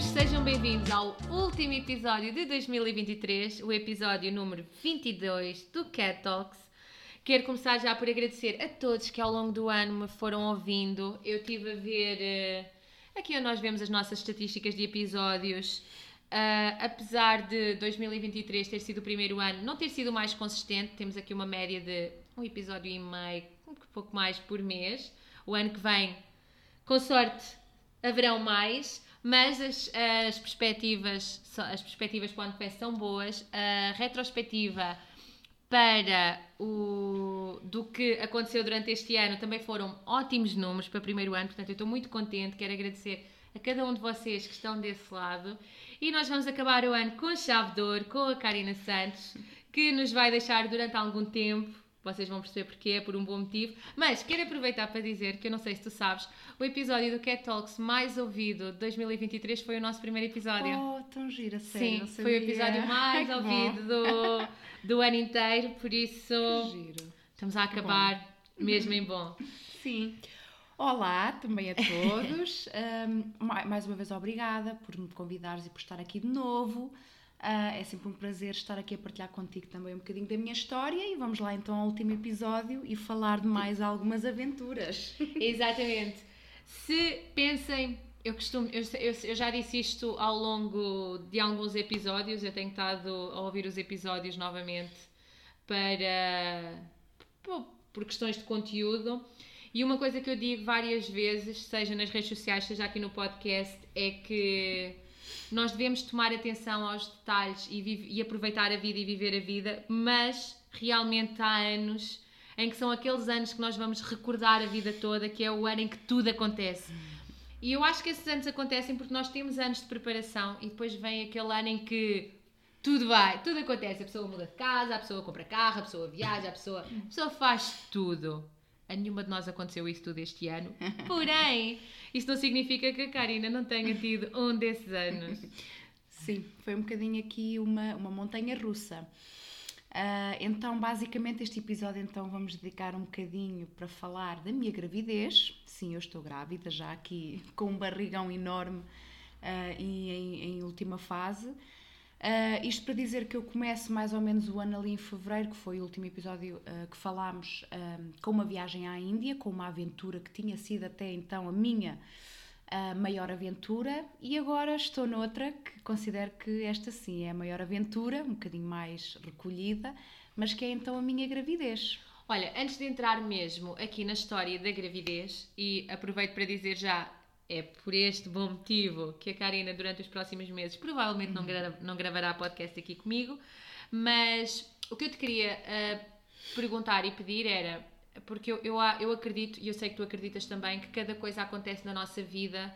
todos, sejam bem-vindos ao último episódio de 2023, o episódio número 22 do Cat Talks. Quero começar já por agradecer a todos que ao longo do ano me foram ouvindo. Eu estive a ver, eh, aqui onde nós vemos as nossas estatísticas de episódios. Uh, apesar de 2023 ter sido o primeiro ano, não ter sido mais consistente, temos aqui uma média de um episódio e meio, um pouco mais por mês. O ano que vem, com sorte, haverão mais, mas as, as perspectivas as perspectivas para o vem são boas. A retrospectiva para o do que aconteceu durante este ano também foram ótimos números para o primeiro ano, portanto eu estou muito contente, quero agradecer a cada um de vocês que estão desse lado. E nós vamos acabar o ano com chave de ouro, com a Karina Santos, que nos vai deixar durante algum tempo. Vocês vão perceber porquê, é por um bom motivo. Mas quero aproveitar para dizer que eu não sei se tu sabes, o episódio do Cat Talks mais ouvido de 2023 foi o nosso primeiro episódio. Oh, tão gira, sério. Sim, foi o episódio mais Ai, ouvido do, do ano inteiro, por isso estamos a acabar mesmo em bom. Sim. Olá também a todos. um, mais uma vez, obrigada por me convidares e por estar aqui de novo. Uh, é sempre um prazer estar aqui a partilhar contigo também um bocadinho da minha história e vamos lá então ao último episódio e falar de mais algumas aventuras. Exatamente. Se pensem, eu costumo, eu, eu, já disse isto ao longo de alguns episódios, eu tenho estado a ouvir os episódios novamente para por questões de conteúdo e uma coisa que eu digo várias vezes, seja nas redes sociais, seja aqui no podcast, é que nós devemos tomar atenção aos detalhes e, e aproveitar a vida e viver a vida, mas realmente há anos em que são aqueles anos que nós vamos recordar a vida toda, que é o ano em que tudo acontece. E eu acho que esses anos acontecem porque nós temos anos de preparação e depois vem aquele ano em que tudo vai, tudo acontece. A pessoa muda de casa, a pessoa compra carro, a pessoa viaja, a pessoa, a pessoa faz tudo. A nenhuma de nós aconteceu isso tudo este ano. Porém, isso não significa que a Karina não tenha tido um desses anos. Sim, foi um bocadinho aqui uma, uma montanha russa. Uh, então, basicamente, este episódio então vamos dedicar um bocadinho para falar da minha gravidez. Sim, eu estou grávida, já aqui com um barrigão enorme uh, e em, em última fase. Uh, isto para dizer que eu começo mais ou menos o ano ali em fevereiro, que foi o último episódio uh, que falámos, uh, com uma viagem à Índia, com uma aventura que tinha sido até então a minha maior aventura, e agora estou noutra que considero que esta sim é a maior aventura, um bocadinho mais recolhida, mas que é então a minha gravidez. Olha, antes de entrar mesmo aqui na história da gravidez, e aproveito para dizer já é por este bom motivo que a Karina, durante os próximos meses, provavelmente não, gra não gravará podcast aqui comigo. Mas o que eu te queria uh, perguntar e pedir era: porque eu, eu, eu acredito, e eu sei que tu acreditas também, que cada coisa acontece na nossa vida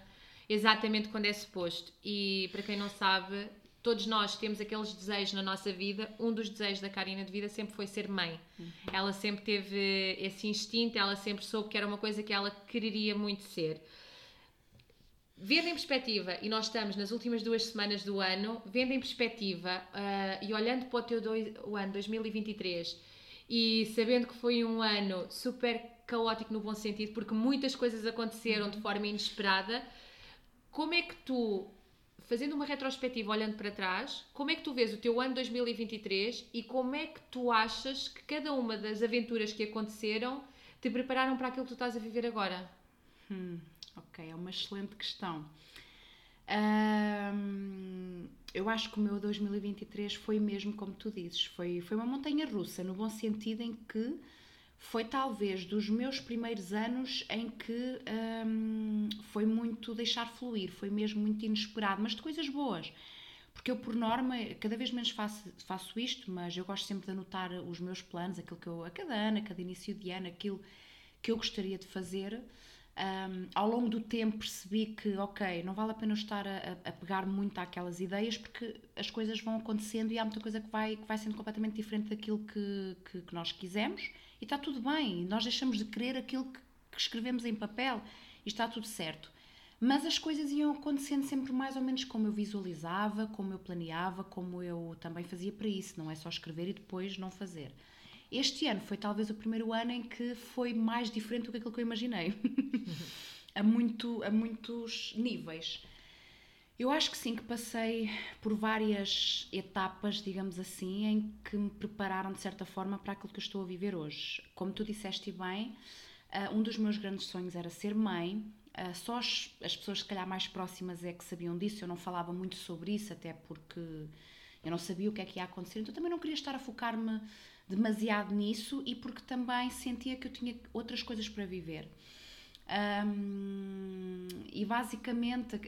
exatamente quando é suposto. E para quem não sabe, todos nós temos aqueles desejos na nossa vida. Um dos desejos da Karina de vida sempre foi ser mãe. Uhum. Ela sempre teve esse instinto, ela sempre soube que era uma coisa que ela quereria muito ser. Vendo em perspectiva, e nós estamos nas últimas duas semanas do ano, vendo em perspectiva uh, e olhando para o teu dois, o ano 2023 e sabendo que foi um ano super caótico no bom sentido, porque muitas coisas aconteceram de forma inesperada, como é que tu, fazendo uma retrospectiva olhando para trás, como é que tu vês o teu ano 2023 e como é que tu achas que cada uma das aventuras que aconteceram te prepararam para aquilo que tu estás a viver agora? Hum. Ok, é uma excelente questão. eu acho que o meu 2023 foi mesmo como tu dizes, foi, foi uma montanha russa, no bom sentido em que foi talvez dos meus primeiros anos em que foi muito deixar fluir, foi mesmo muito inesperado, mas de coisas boas. Porque eu, por norma, cada vez menos faço, faço isto, mas eu gosto sempre de anotar os meus planos, aquilo que eu, a cada ano, a cada início de ano, aquilo que eu gostaria de fazer. Um, ao longo do tempo percebi que, ok, não vale a pena estar a, a, pegar muito àquelas ideias porque as coisas vão acontecendo e há muita coisa que vai, que vai sendo completamente diferente daquilo que, que, que nós quisemos e está tudo bem. Nós deixamos de querer aquilo que, que escrevemos em papel e está tudo certo. Mas as coisas iam acontecendo sempre mais ou menos como eu visualizava, como eu planeava, como eu também fazia para isso. Não é só escrever e depois não fazer. Este ano foi talvez o primeiro ano em que foi mais diferente do que aquilo que eu imaginei. a, muito, a muitos níveis. Eu acho que sim, que passei por várias etapas, digamos assim, em que me prepararam de certa forma para aquilo que eu estou a viver hoje. Como tu disseste bem, uh, um dos meus grandes sonhos era ser mãe. Uh, só as, as, pessoas, se calhar, mais próximas é que sabiam disso. Eu não falava muito sobre isso, até porque eu não sabia o que é que ia acontecer. Então também não queria estar a focar-me demasiado nisso e porque também sentia que eu tinha outras coisas para viver. Um, e basicamente, uh,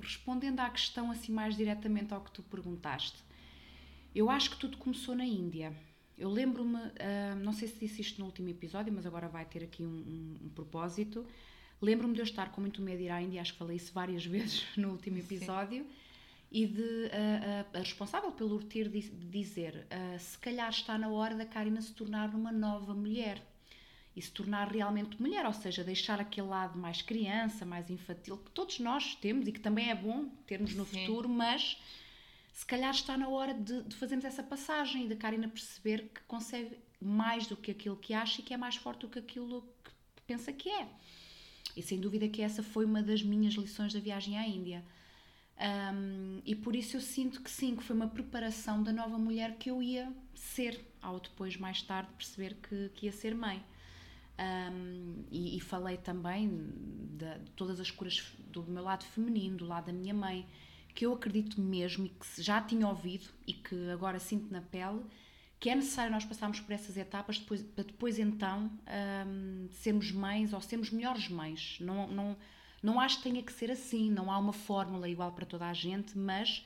respondendo à questão assim mais diretamente ao que tu perguntaste, eu acho que tudo começou na Índia. Eu lembro-me, uh, não sei se disse isto no último episódio, mas agora vai ter aqui um, um, um propósito. Lembro-me de eu estar com muito medo de ir à Índia, acho que falei isso várias vezes no último episódio, Sim. E de uh, a responsável pelo retiro de, dizer: se calhar está na hora da Karina se tornar uma nova mulher e se tornar realmente mulher, ou seja, deixar aquele lado mais criança, mais infantil, que todos nós temos e que também é bom termos no Sim. futuro, mas se calhar está na hora de, de fazermos essa passagem e da Karina perceber que consegue mais do que aquilo que acha e que é mais forte do que aquilo que pensa que é. E sem dúvida que essa foi uma das minhas lições da viagem à Índia. Um, e por isso eu sinto que sim, que foi uma preparação da nova mulher que eu ia ser, ao depois, mais tarde, perceber que, que ia ser mãe. Um, e, e, falei também de, de, todas as curas do meu lado feminino, do lado da minha mãe, que eu acredito mesmo e que já tinha ouvido e que agora sinto na pele, que é necessário nós passarmos por essas etapas depois, para depois então um, sermos mães ou sermos melhores mães. Não, não, não acho que tenha que ser assim, não há uma fórmula igual para toda a gente, mas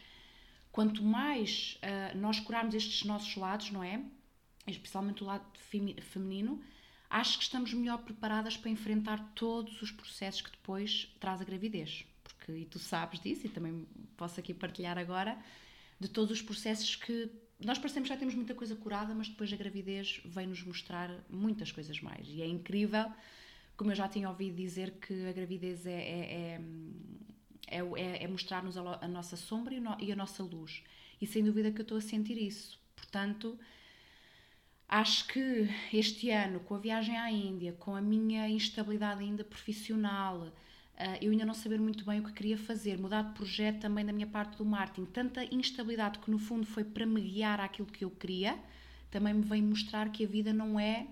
quanto mais uh, nós curarmos estes nossos lados, não é? Especialmente o lado feminino, acho que estamos melhor preparadas para enfrentar todos os processos que depois traz a gravidez. Porque, e tu sabes disso, e também posso aqui partilhar agora, de todos os processos que nós parecemos já temos muita coisa curada, mas depois a gravidez vem nos mostrar muitas coisas mais. E é incrível, como eu já tinha ouvido dizer, que a gravidez é, é, é, é, é mostrar-nos a, a, nossa sombra e, no, e a nossa luz. E sem dúvida que eu estou a sentir isso. Portanto, Acho que este ano, com a viagem à Índia, com a minha instabilidade ainda profissional, Uh, eu ainda não saber muito bem o que queria fazer, mudar de projeto também da minha parte do marketing, tanta instabilidade que no fundo foi para me guiar àquilo que eu queria, também me vem mostrar que a vida não é,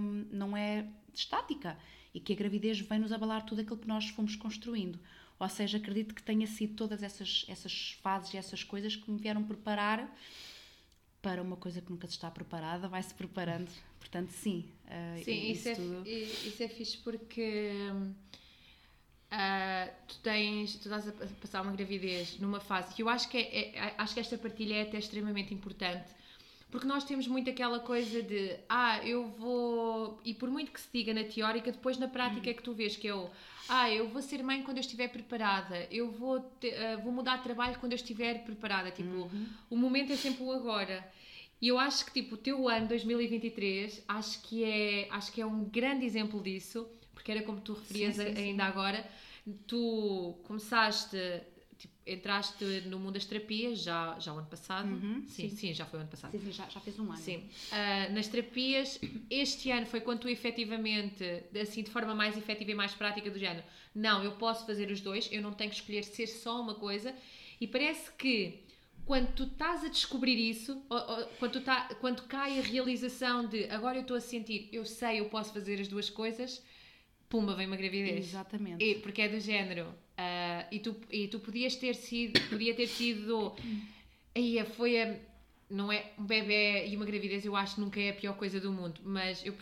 um, não é estática e que a gravidez vem nos abalar tudo aquilo que nós fomos construindo. Ou seja, acredito que tenha sido todas essas, essas fases e essas coisas que me vieram preparar para uma coisa que nunca se está preparada, vai-se preparando. Portanto, sim. Uh, sim, isso, isso, é, tudo... isso é fixe porque uh, tu tens, tu estás a passar uma gravidez numa fase que eu acho que, é, é, acho que esta partilha é até extremamente importante porque nós temos muito aquela coisa de ah, eu vou. E por muito que se diga na teórica, depois na prática é que tu vês que eu. Ah, eu vou ser mãe quando eu estiver preparada. Eu vou, te, uh, vou mudar de trabalho quando eu estiver preparada. Tipo, uhum. o momento é sempre o agora. E eu acho que tipo, o teu ano 2023 acho que é, acho que é um grande exemplo disso, porque era como tu referias sim, sim, ainda sim. agora. Tu começaste entraste no mundo das terapias já, já o ano passado. Uhum, sim, sim, sim, já foi o ano passado. Sim, sim já, já fez um ano. Sim. Uh, nas terapias, este ano foi quando tu efetivamente, assim, de forma mais efetiva e mais prática do género, não, eu posso fazer os dois, eu não tenho que escolher ser só uma coisa. E parece que quando tu estás a descobrir isso, ou, ou, quando, tu tá, quando cai a realização de agora eu estou a sentir, eu sei, eu posso fazer as duas coisas, pumba, vem uma gravidez. Exatamente. E, porque é do género. Uh, e, tu, e tu podias ter sido, podia ter sido. Aí foi a. Não é um bebê e uma gravidez, eu acho que nunca é a pior coisa do mundo, mas eu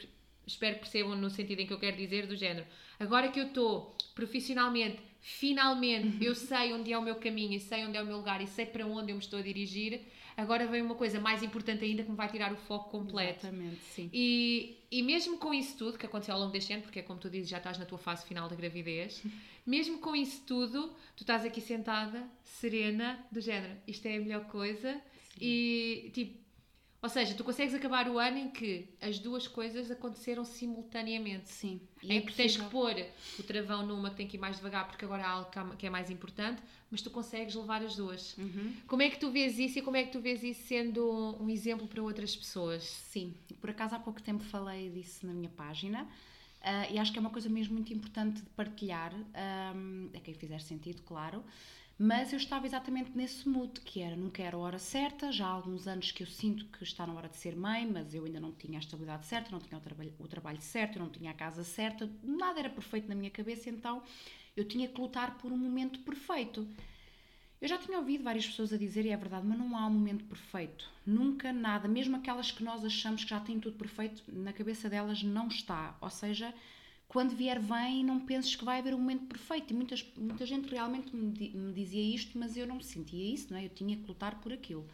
espero que percebam no sentido em que eu quero dizer, do género. Agora que eu estou profissionalmente, finalmente, eu sei onde é o meu caminho e sei onde é o meu lugar e sei para onde eu me estou a dirigir, agora vem uma coisa mais importante ainda que me vai tirar o foco completo. Exatamente, sim. E, e mesmo com isso tudo que aconteceu ao longo deste ano, porque é como tu dizes, já estás na tua fase final da gravidez, mesmo com isso tudo, tu estás aqui sentada, serena, do género, isto é a melhor coisa, sim. e tipo, ou seja, tu consegues acabar o ano em que as duas coisas aconteceram simultaneamente. Sim. E em é que tens que pôr o travão numa que tem que ir mais devagar porque agora há algo que é mais importante, mas tu consegues levar as duas. Uhum. Como é que tu vês isso e como é que tu vês isso sendo um exemplo para outras pessoas? Sim, por acaso há pouco tempo falei disso na minha página uh, e acho que é uma coisa mesmo muito importante de partilhar, um, a quem fizer sentido, claro Mas eu estava exatamente nesse mood, que era nunca era a hora certa, já há alguns anos que eu sinto que está na hora de ser mãe, mas eu ainda não tinha a estabilidade certa, não tinha o trabalho, o trabalho certo, eu não tinha a casa certa, nada era perfeito na minha cabeça, então eu tinha que lutar por um momento perfeito. Eu já tinha ouvido várias pessoas a dizer, e é verdade, mas não há um momento perfeito. Nunca nada, mesmo aquelas que nós achamos que já têm tudo perfeito, na cabeça delas não está. Ou seja, quando vier vem, não penses que vai haver um momento perfeito. E muitas, muita gente realmente me, me dizia isto, mas eu não sentia isso, não é? Eu tinha que lutar por aquilo.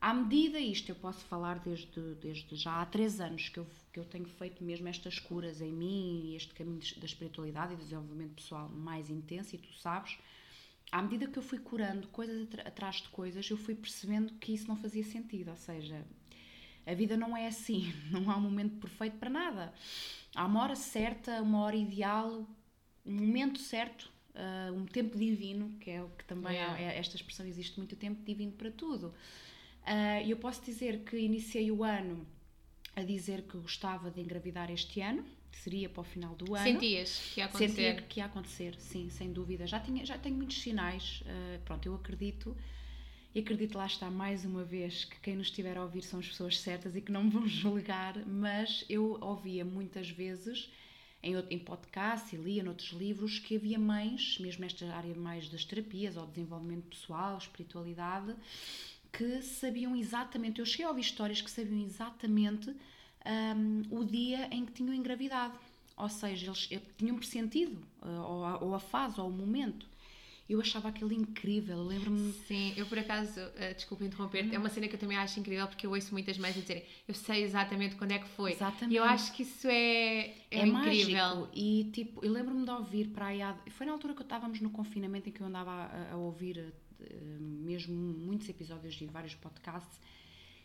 À medida, isto eu posso falar desde, desde já há três anos que eu, que eu tenho feito mesmo estas curas em mim este caminho da espiritualidade e do desenvolvimento pessoal mais intenso, e tu sabes, à medida que eu fui curando coisas atrás de coisas, eu fui percebendo que isso não fazia sentido. Ou seja, a vida não é assim, não há um momento perfeito para nada. Há uma hora certa, uma hora ideal, um momento certo, uh, um tempo divino, que é o que também yeah. há, esta expressão existe muito tempo divino para tudo. Uh, eu posso dizer que iniciei o ano a dizer que gostava de engravidar este ano, seria para o final do ano. Sentias que ia acontecer? Sentia que ia acontecer, sim, sem dúvida. Já, tinha, já tenho muitos sinais, uh, pronto, eu acredito e acredito lá está mais uma vez que quem nos estiver a ouvir são as pessoas certas e que não me vão julgar, mas eu ouvia muitas vezes em, em podcast e lia noutros livros que havia mães, mesmo nesta área mais das terapias ou desenvolvimento pessoal, espiritualidade, que sabiam exatamente, eu cheguei a ouvir histórias que sabiam exatamente um, o dia em que tinham engravidado. Ou seja, eles eh, tinham pressentido, uh, ou, a, ou a fase, ou o momento. Eu achava aquilo incrível, lembro-me. Sim, eu por acaso, uh, desculpa interromper-te, é uma cena que eu também acho incrível porque eu ouço muitas mães a dizerem eu sei exatamente quando é que foi. Exatamente. E eu acho que isso é, é, é incrível. Mágico. E tipo, eu lembro-me de ouvir para aí. Foi na altura que estávamos no confinamento em que eu andava a, a ouvir uh, mesmo muitos episódios de vários podcasts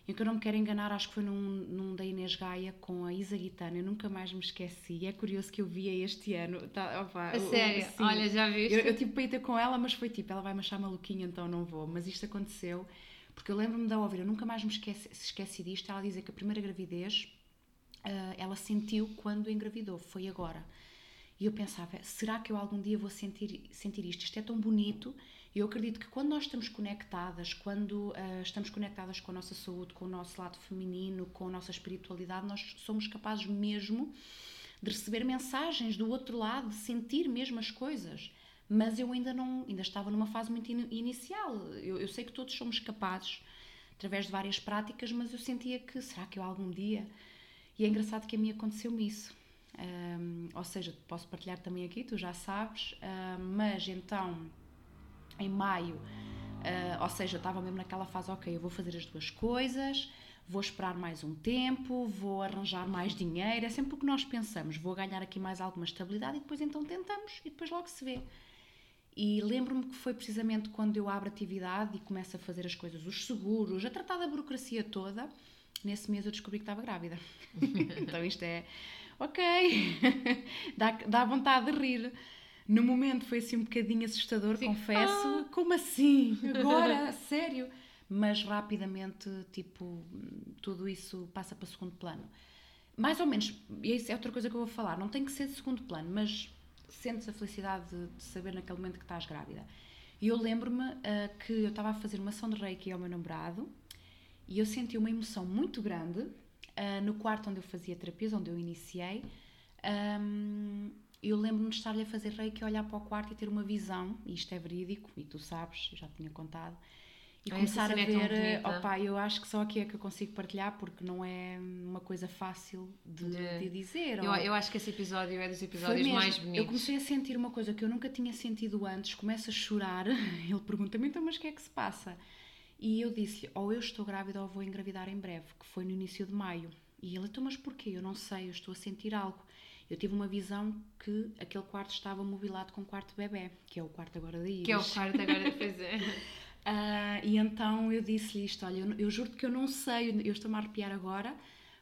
em que eu não me quero enganar, acho que foi num, num da Inês Gaia com a Isa Guitana, eu nunca mais me esqueci. É curioso que eu via este ano. Tá, opa, a sério? Sim, Olha, já viste? Eu, eu tipo para ir ter com ela, mas foi tipo, ela vai me achar maluquinha, então não vou. Mas isto aconteceu, porque eu lembro-me de ouvir, eu nunca mais me esqueci, esqueci disto. Ela dizer que a primeira gravidez uh, ela sentiu quando engravidou, foi agora. E eu pensava, será que eu algum dia vou sentir, sentir isto? Isto é tão bonito eu acredito que quando nós estamos conectadas, quando uh, estamos conectadas com a nossa saúde, com o nosso lado feminino, com a nossa espiritualidade, nós somos capazes mesmo de receber mensagens do outro lado, de sentir mesmo as coisas. Mas eu ainda não, ainda estava numa fase muito in inicial. Eu, eu sei que todos somos capazes, através de várias práticas, mas eu sentia que será que eu algum dia? E é engraçado que a mim aconteceu-me isso. Um, ou seja, posso partilhar também aqui, tu já sabes, um, mas então em maio, uh, ou seja, eu estava mesmo naquela fase, ok, eu vou fazer as duas coisas, vou esperar mais um tempo, vou arranjar mais dinheiro, é sempre o que nós pensamos, vou ganhar aqui mais alguma estabilidade e depois então tentamos e depois logo se vê. E lembro-me que foi precisamente quando eu abro atividade e começo a fazer as coisas, os seguros, a tratar da burocracia toda, nesse mês eu descobri que estava grávida. então isto é, ok, dá, dá vontade de rir. No momento foi assim um bocadinho assustador, Sim. confesso. Ah. Como assim? Agora? Sério? Mas rapidamente, tipo, tudo isso passa para segundo plano. Mais ou menos, e isso é outra coisa que eu vou falar, não tem que ser de segundo plano, mas sentes a felicidade de, de saber naquele momento que estás grávida. E eu lembro-me uh, que eu estava a fazer uma ação de reiki ao meu namorado e eu senti uma emoção muito grande uh, no quarto onde eu fazia terapias, onde eu iniciei. Um, eu lembro-me de estar-lhe a fazer reiki, olhar para o quarto e ter uma visão, e isto é verídico, e tu sabes, eu já tinha contado, e ah, começar a é ver, é opa, eu acho que só aqui é que eu consigo partilhar, porque não é uma coisa fácil de, de... de dizer. Eu, ou... eu acho que esse episódio é dos episódios mais bonitos. Eu comecei a sentir uma coisa que eu nunca tinha sentido antes, começo a chorar, ele pergunta-me, então, mas o que é que se passa? E eu disse-lhe, ou eu estou grávida ou vou engravidar em breve, que foi no início de maio. E ele, então, mas porquê? Eu não sei, eu estou a sentir algo eu tive uma visão que aquele quarto estava mobilado com o quarto bebê, que é o quarto agora da Iris. Que é o quarto agora, pois é. Uh, e então eu disse-lhe isto: Olha, eu, eu juro que eu não sei, eu estou-me a arrepiar agora,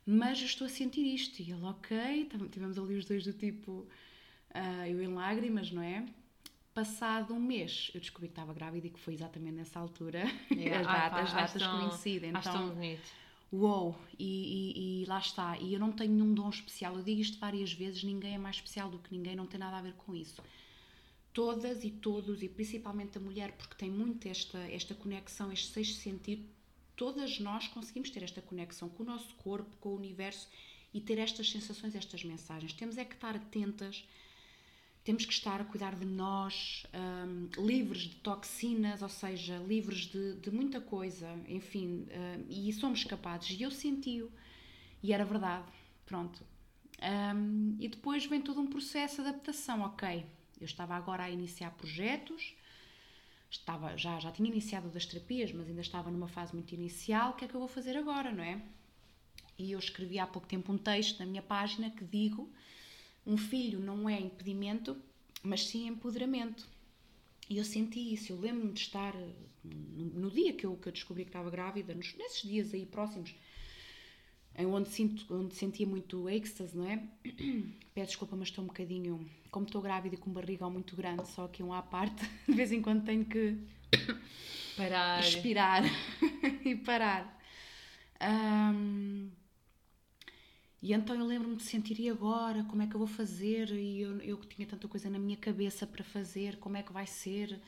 mas eu estou a sentir isto. E ele, ok, tivemos ali os dois do tipo, uh, eu em lágrimas, não é? Passado um mês, eu descobri que estava grávida e que foi exatamente nessa altura. Yeah. as datas, ah, as datas coincidem. Então, tão bonito uou, e, e, e, lá está. E eu não tenho nenhum dom especial, eu digo isto várias vezes: ninguém é mais especial do que ninguém, não tem nada a ver com isso. todas e todos, e principalmente a mulher, porque tem muito esta, esta conexão, este sexto sentido, todas nós conseguimos ter esta conexão com o nosso corpo, com o universo e ter estas sensações, estas mensagens. Temos é que estar atentas, temos que estar a cuidar de nós, um, livres de toxinas, ou seja, livres de, de muita coisa, enfim, um, e somos capazes. E eu senti-o, e era verdade, pronto. Um, e depois vem todo um processo de adaptação, ok. Eu estava agora a iniciar projetos, estava, já, já tinha iniciado das terapias, mas ainda estava numa fase muito inicial. O que é que eu vou fazer agora, não é? E eu escrevi há pouco tempo um texto na minha página que digo: um filho não é impedimento, mas sim empoderamento. E eu senti isso. Eu lembro-me de estar no, no, dia que eu, que eu descobri que estava grávida, nos, nesses dias aí próximos, em onde, sinto, onde sentia muito êxtase, não é? Peço desculpa, mas estou um bocadinho. Como estou grávida e com um barrigão muito grande, só que um à parte, de vez em quando tenho que. Parar. Respirar e parar. Um, e então eu lembro-me de sentir, e agora? Como é que eu vou fazer? E eu, que tinha tanta coisa na minha cabeça para fazer, como é que vai ser?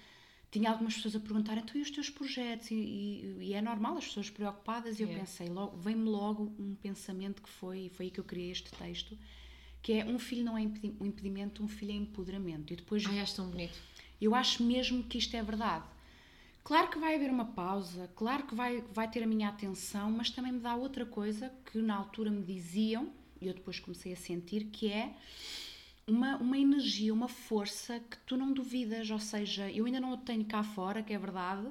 Tinha algumas pessoas a perguntar, então e os teus projetos? E, e, e é normal as pessoas preocupadas, e eu pensei, logo, vem-me logo um pensamento que foi, foi aí que eu criei este texto, que é um filho não é um impedimento, um filho é empoderamento. E depois. Ai, acho tão bonito. Eu acho mesmo que isto é verdade. Claro que vai haver uma pausa, claro que vai, vai ter a minha atenção, mas também me dá outra coisa que na altura me diziam, e eu depois comecei a sentir, que é uma, uma energia, uma força que tu não duvidas, ou seja, eu ainda não a tenho cá fora, que é verdade,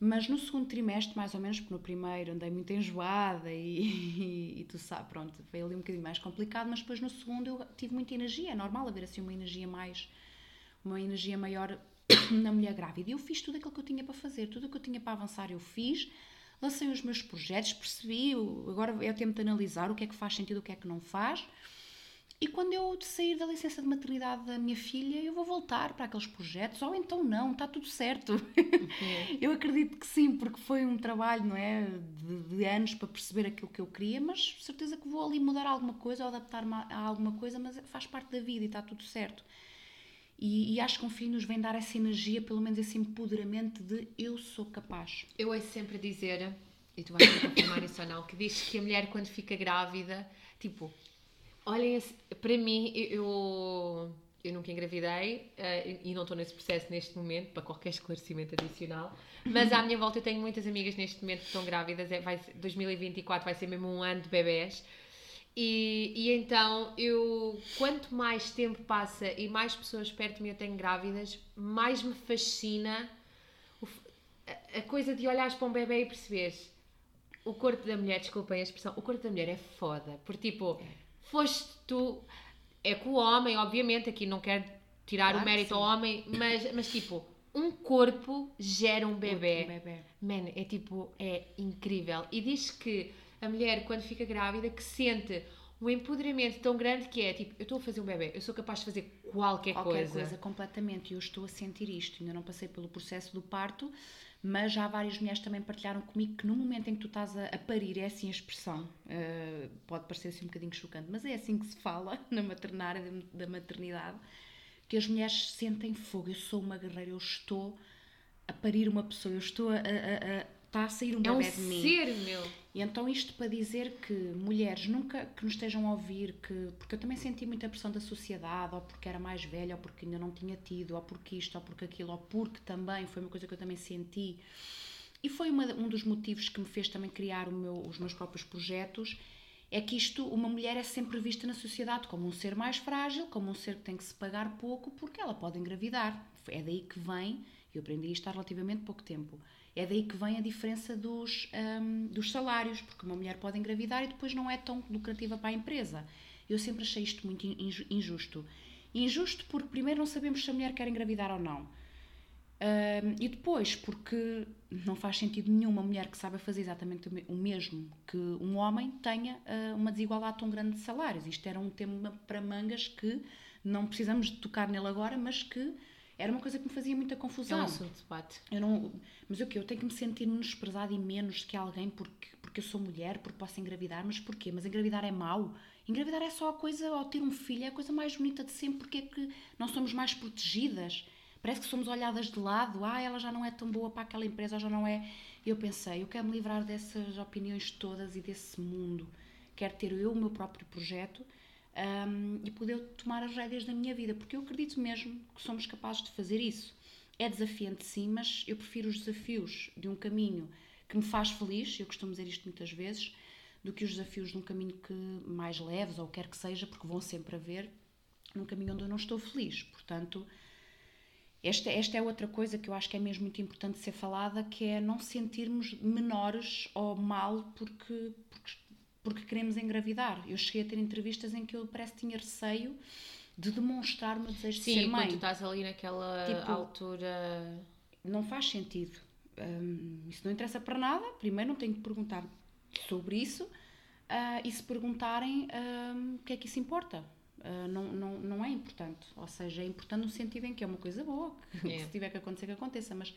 mas no segundo trimestre, mais ou menos, porque no primeiro andei muito enjoada e, e, e tu sabes, pronto, foi ali um bocadinho mais complicado, mas depois no segundo eu tive muita energia, é normal haver assim uma energia mais, uma energia maior na mulher grávida. Eu fiz tudo aquilo que eu tinha para fazer, tudo o que eu tinha para avançar, eu fiz. Lancei os meus projetos, percebi, agora é o tempo de analisar o que é que faz sentido, o que é que não faz. E quando eu sair da licença de maternidade da minha filha, eu vou voltar para aqueles projetos, ou então não, está tudo certo. eu acredito que sim, porque foi um trabalho, não é, de, de, anos para perceber aquilo que eu queria, mas certeza que vou ali mudar alguma coisa ou adaptar-me a alguma coisa, mas faz parte da vida e está tudo certo. E, e, acho que um filho nos vem dar essa energia, pelo menos esse empoderamento de eu sou capaz. Eu ouço sempre dizer, e tu vais confirmar isso ou não, que diz que a mulher quando fica grávida, tipo, olhem, para mim, eu, eu nunca engravidei uh, e não estou nesse processo neste momento, para qualquer esclarecimento adicional, mas à minha volta eu tenho muitas amigas neste momento que estão grávidas, é, vai, 2024 vai ser mesmo um ano de bebés e, e então eu, quanto mais tempo passa e mais pessoas perto de mim eu tenho grávidas, mais me fascina a, a, coisa de olhares para um bebê e perceberes o corpo da mulher, desculpem a expressão, o corpo da mulher é foda. Porque tipo, foste tu, é que o homem, obviamente, aqui não quero tirar claro o mérito ao homem, mas, mas tipo, um corpo gera um bebê. Um bebê. Man, é tipo, é incrível. E diz que a mulher, quando fica grávida, que sente um empoderamento tão grande que é tipo, eu estou a fazer um bebê, eu sou capaz de fazer qualquer, qualquer coisa. coisa, completamente. E eu estou a sentir isto. Ainda não passei pelo processo do parto, mas já várias mulheres também partilharam comigo que no momento em que tu estás a, a parir, é assim a expressão, uh, pode parecer assim um bocadinho chocante, mas é assim que se fala na maternária da maternidade, que as mulheres sentem fogo. Eu sou uma guerreira, eu estou a parir uma pessoa, eu estou a, a, a está a sair um bebê é um de mim. ser, meu. E então isto para dizer que mulheres nunca que nos estejam a ouvir, que porque eu também senti muita pressão da sociedade, ou porque era mais velha, ou porque ainda não tinha tido, ou porque isto, ou porque aquilo, ou porque também foi uma coisa que eu também senti. E foi uma, um dos motivos que me fez também criar meu, os meus próprios projetos, é que isto, uma mulher é sempre vista na sociedade como um ser mais frágil, como um ser que tem que se pagar pouco, porque ela pode engravidar. É daí que vem, eu aprendi isto há relativamente pouco tempo, é daí que vem a diferença dos, um, dos salários, porque uma mulher pode engravidar e depois não é tão lucrativa para a empresa. Eu sempre achei isto muito injusto. Injusto porque, primeiro, não sabemos se a mulher quer engravidar ou não. Um, e depois, porque não faz sentido nenhum uma mulher que sabe fazer exatamente o mesmo que um homem tenha uh, uma desigualdade tão grande de salários. Isto era um tema para mangas que não precisamos de tocar nele agora, mas que era uma coisa que me fazia muita confusão. É um assunto de debate. Eu não, mas o que Eu tenho que me sentir menosprezada e menos que alguém porque, porque eu sou mulher, porque posso engravidar. Mas porquê? Mas engravidar é mau? Engravidar é só a coisa, ao ter um filho, é a coisa mais bonita de sempre. Porque é que não somos mais protegidas? parece que somos olhadas de lado, ah, ela já não é tão boa para aquela empresa, já não é. Eu pensei, eu quero me livrar dessas opiniões todas e desse mundo. Quero ter eu o meu próprio projeto um, e poder tomar as rédeas da minha vida, porque eu acredito mesmo que somos capazes de fazer isso. É desafiante, sim, mas eu prefiro os desafios de um caminho que me faz feliz, eu costumo dizer isto muitas vezes, do que os desafios de um caminho que mais leves ou quer que seja, porque vão sempre haver num caminho onde eu não estou feliz. Portanto, esta, esta é outra coisa que eu acho que é mesmo muito importante ser falada, que é não sentirmos menores ou mal porque, porque, porque queremos engravidar. Eu cheguei a ter entrevistas em que eu parece que tinha receio de demonstrar o meu desejo Sim, de ser mãe. quando tu estás ali naquela Tipo, altura. Não faz sentido. Hum, isso não interessa para nada. Primeiro não tenho que perguntar sobre isso. ah, e se perguntarem, hum, o que é que isso importa? Ah, não, não, não é importante. Ou seja, é importante no sentido em que é uma coisa boa, que, É. se tiver que acontecer, que aconteça. Mas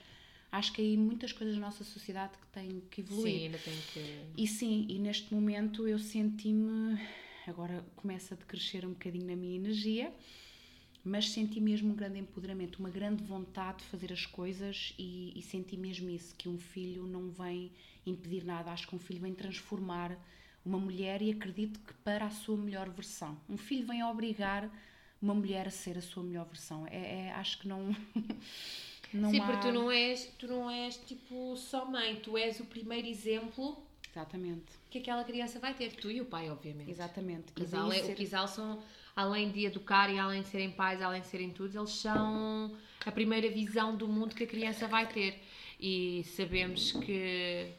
acho que há aí muitas coisas na nossa sociedade que têm que evoluir. Sim, ainda tem que. E sim, e neste momento eu senti-me. Agora começa a decrescer um bocadinho na minha energia, mas senti mesmo um grande empoderamento, uma grande vontade de fazer as coisas e, e senti mesmo isso: que um filho não vem impedir nada, acho que um filho vem transformar uma mulher e acredito que para a sua melhor versão. Um filho vem obrigar uma mulher a ser a sua melhor versão. É, é- acho que não. não Sim, há... porque tu não és, tu não és tipo só mãe, tu és o primeiro exemplo Exatamente, que aquela criança vai ter. Tu e o pai, obviamente. exatamente. E daí é, ser- o casal são, além de educar e além de serem pais, além de serem tudo, eles são a primeira visão do mundo que a criança vai ter. E sabemos que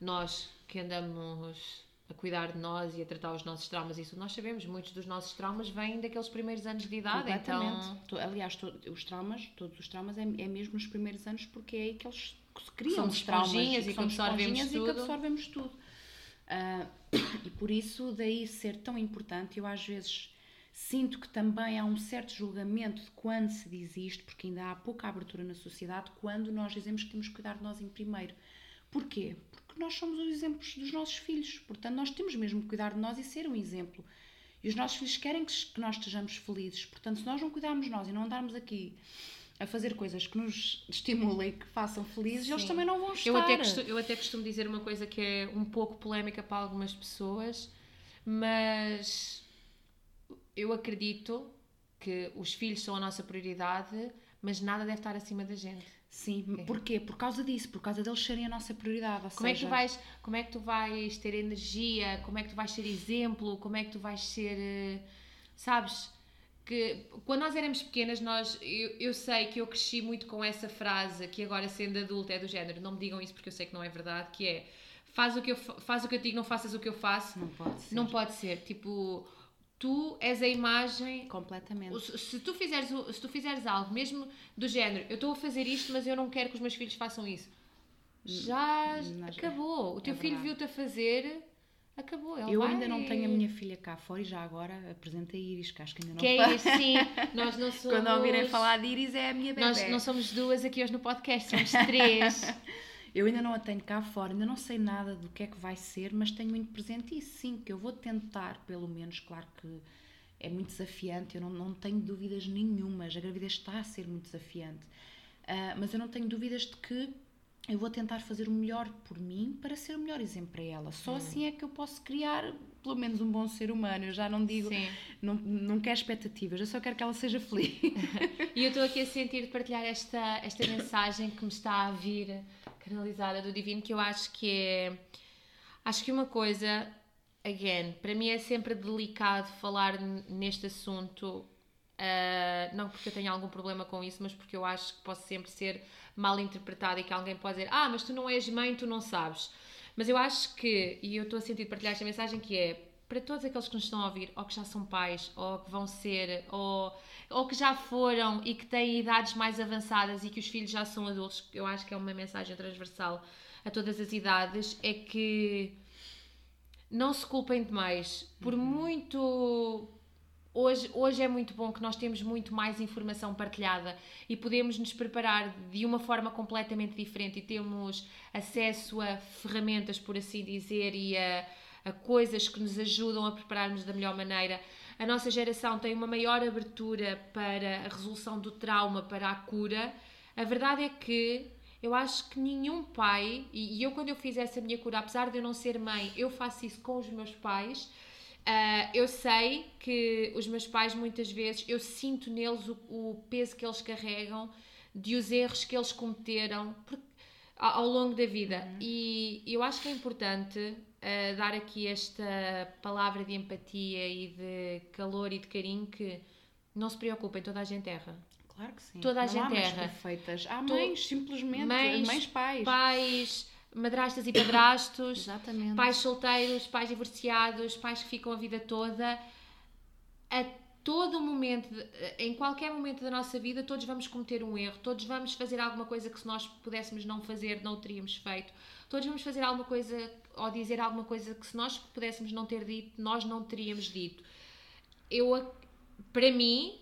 nós que andamos a cuidar de nós e a tratar os nossos traumas, isso nós sabemos, muitos dos nossos traumas vêm daqueles primeiros anos de idade. Então, Aliás, os traumas, todos os traumas é, é mesmo nos primeiros anos porque é aí que eles se criam os traumas e que absorvemos esponjinhas e tudo. que absorvemos tudo. Ah, e por isso, daí ser tão importante, eu às vezes sinto que também há um certo julgamento de quando se diz isto, porque ainda há pouca abertura na sociedade, quando nós dizemos que temos que cuidar de nós em primeiro. Porquê? Porque nós somos os exemplos dos nossos filhos, portanto, nós temos mesmo que cuidar de nós e ser um exemplo. E os nossos filhos querem que nós estejamos felizes. Portanto, se nós não cuidarmos de nós e não andarmos aqui a fazer coisas que nos estimulem e que façam felizes, eles Sim. também não vão estar. Eu até, costumo, eu até costumo dizer uma coisa que é um pouco polémica para algumas pessoas, mas eu acredito que os filhos são a nossa prioridade, mas nada deve estar acima da gente. Sim, porquê? Por causa disso, por causa deles serem a nossa prioridade. Como é, que tu seja, vais, como é que tu vais ter energia? Como é que tu vais ser exemplo? Como é que tu vais ser. eh, Sabes? Que quando nós éramos pequenas, nós, eu, eu sei que eu cresci muito com essa frase, que agora sendo adulta é do género, não me digam isso porque eu sei que não é verdade, que é faz o que eu, fa- faz o que eu digo, não faças o que eu faço. Não pode ser. Não pode ser. Tipo, tu és a imagem. Completamente. Se tu, fizeres, se tu fizeres algo, mesmo do género, eu estou a fazer isto, mas eu não quero que os meus filhos façam isso. Já mas- acabou. O teu é filho viu-te a fazer, acabou. Ele Eu vai- ainda não tenho a minha filha cá fora e já agora apresenta a Iris, que acho que ainda não Que é isso, sim. Nós não somos. Quando ouvirem falar de Iris é a minha bebê. Nós não somos duas aqui hoje no podcast, somos três. Eu ainda não a tenho cá fora, ainda não sei nada do que é que vai ser, mas tenho muito presente isso, sim, que eu vou tentar, pelo menos, claro que é muito desafiante, eu não, não tenho dúvidas nenhumas, a gravidez está a ser muito desafiante, Ah, mas eu não tenho dúvidas de que eu vou tentar fazer o melhor por mim para ser o melhor exemplo para ela. Só assim é que eu posso criar, pelo menos, um bom ser humano. Eu já não digo, Sim. não, não quero expectativas, eu só quero que ela seja feliz. E eu estou aqui a sentir de partilhar esta, esta mensagem que me está a vir canalizada do Divino, que eu acho que é. Acho que uma coisa, again, para mim é sempre delicado falar neste assunto, ah, não porque eu tenha algum problema com isso, mas porque eu acho que posso sempre ser mal interpretada e que alguém pode dizer: Ah, mas tu não és mãe, tu não sabes. Mas eu acho que, e eu estou a sentir partilhar esta mensagem, que é para todos aqueles que nos estão a ouvir, ou que já são pais, ou que vão ser, ou, ou que já foram e que têm idades mais avançadas e que os filhos já são adultos, eu acho que é uma mensagem transversal a todas as idades, é que não se culpem demais. Por muito. Hoje, hoje é muito bom que nós temos muito mais informação partilhada e podemos nos preparar de uma forma completamente diferente e temos acesso a ferramentas, por assim dizer, e a, a coisas que nos ajudam a prepararmos da melhor maneira. a nossa geração tem uma maior abertura para a resolução do trauma, para a cura, a verdade é que eu acho que nenhum pai, e eu quando eu fiz essa minha cura, apesar de eu não ser mãe, eu faço isso com os meus pais. Uh, eu sei que os meus pais muitas vezes eu sinto neles o, o peso que eles carregam de os erros que eles cometeram ao, ao longo da vida uhum. e eu acho que é importante uh, dar aqui esta palavra de empatia e de calor e de carinho que não se preocupem, toda a gente erra Claro que sim. Toda a não gente há mães erra. perfeitas. Há mães, simplesmente. Mães, mães pais. Pais, madrastas e padrastos. Exatamente. Pais solteiros, pais divorciados, pais que ficam a vida toda. A todo momento, em qualquer momento da nossa vida, todos vamos cometer um erro, todos vamos fazer alguma coisa que se nós pudéssemos não fazer, não o teríamos feito. Todos vamos fazer alguma coisa ou dizer alguma coisa que se nós pudéssemos não ter dito, nós não teríamos dito. Eu, para mim,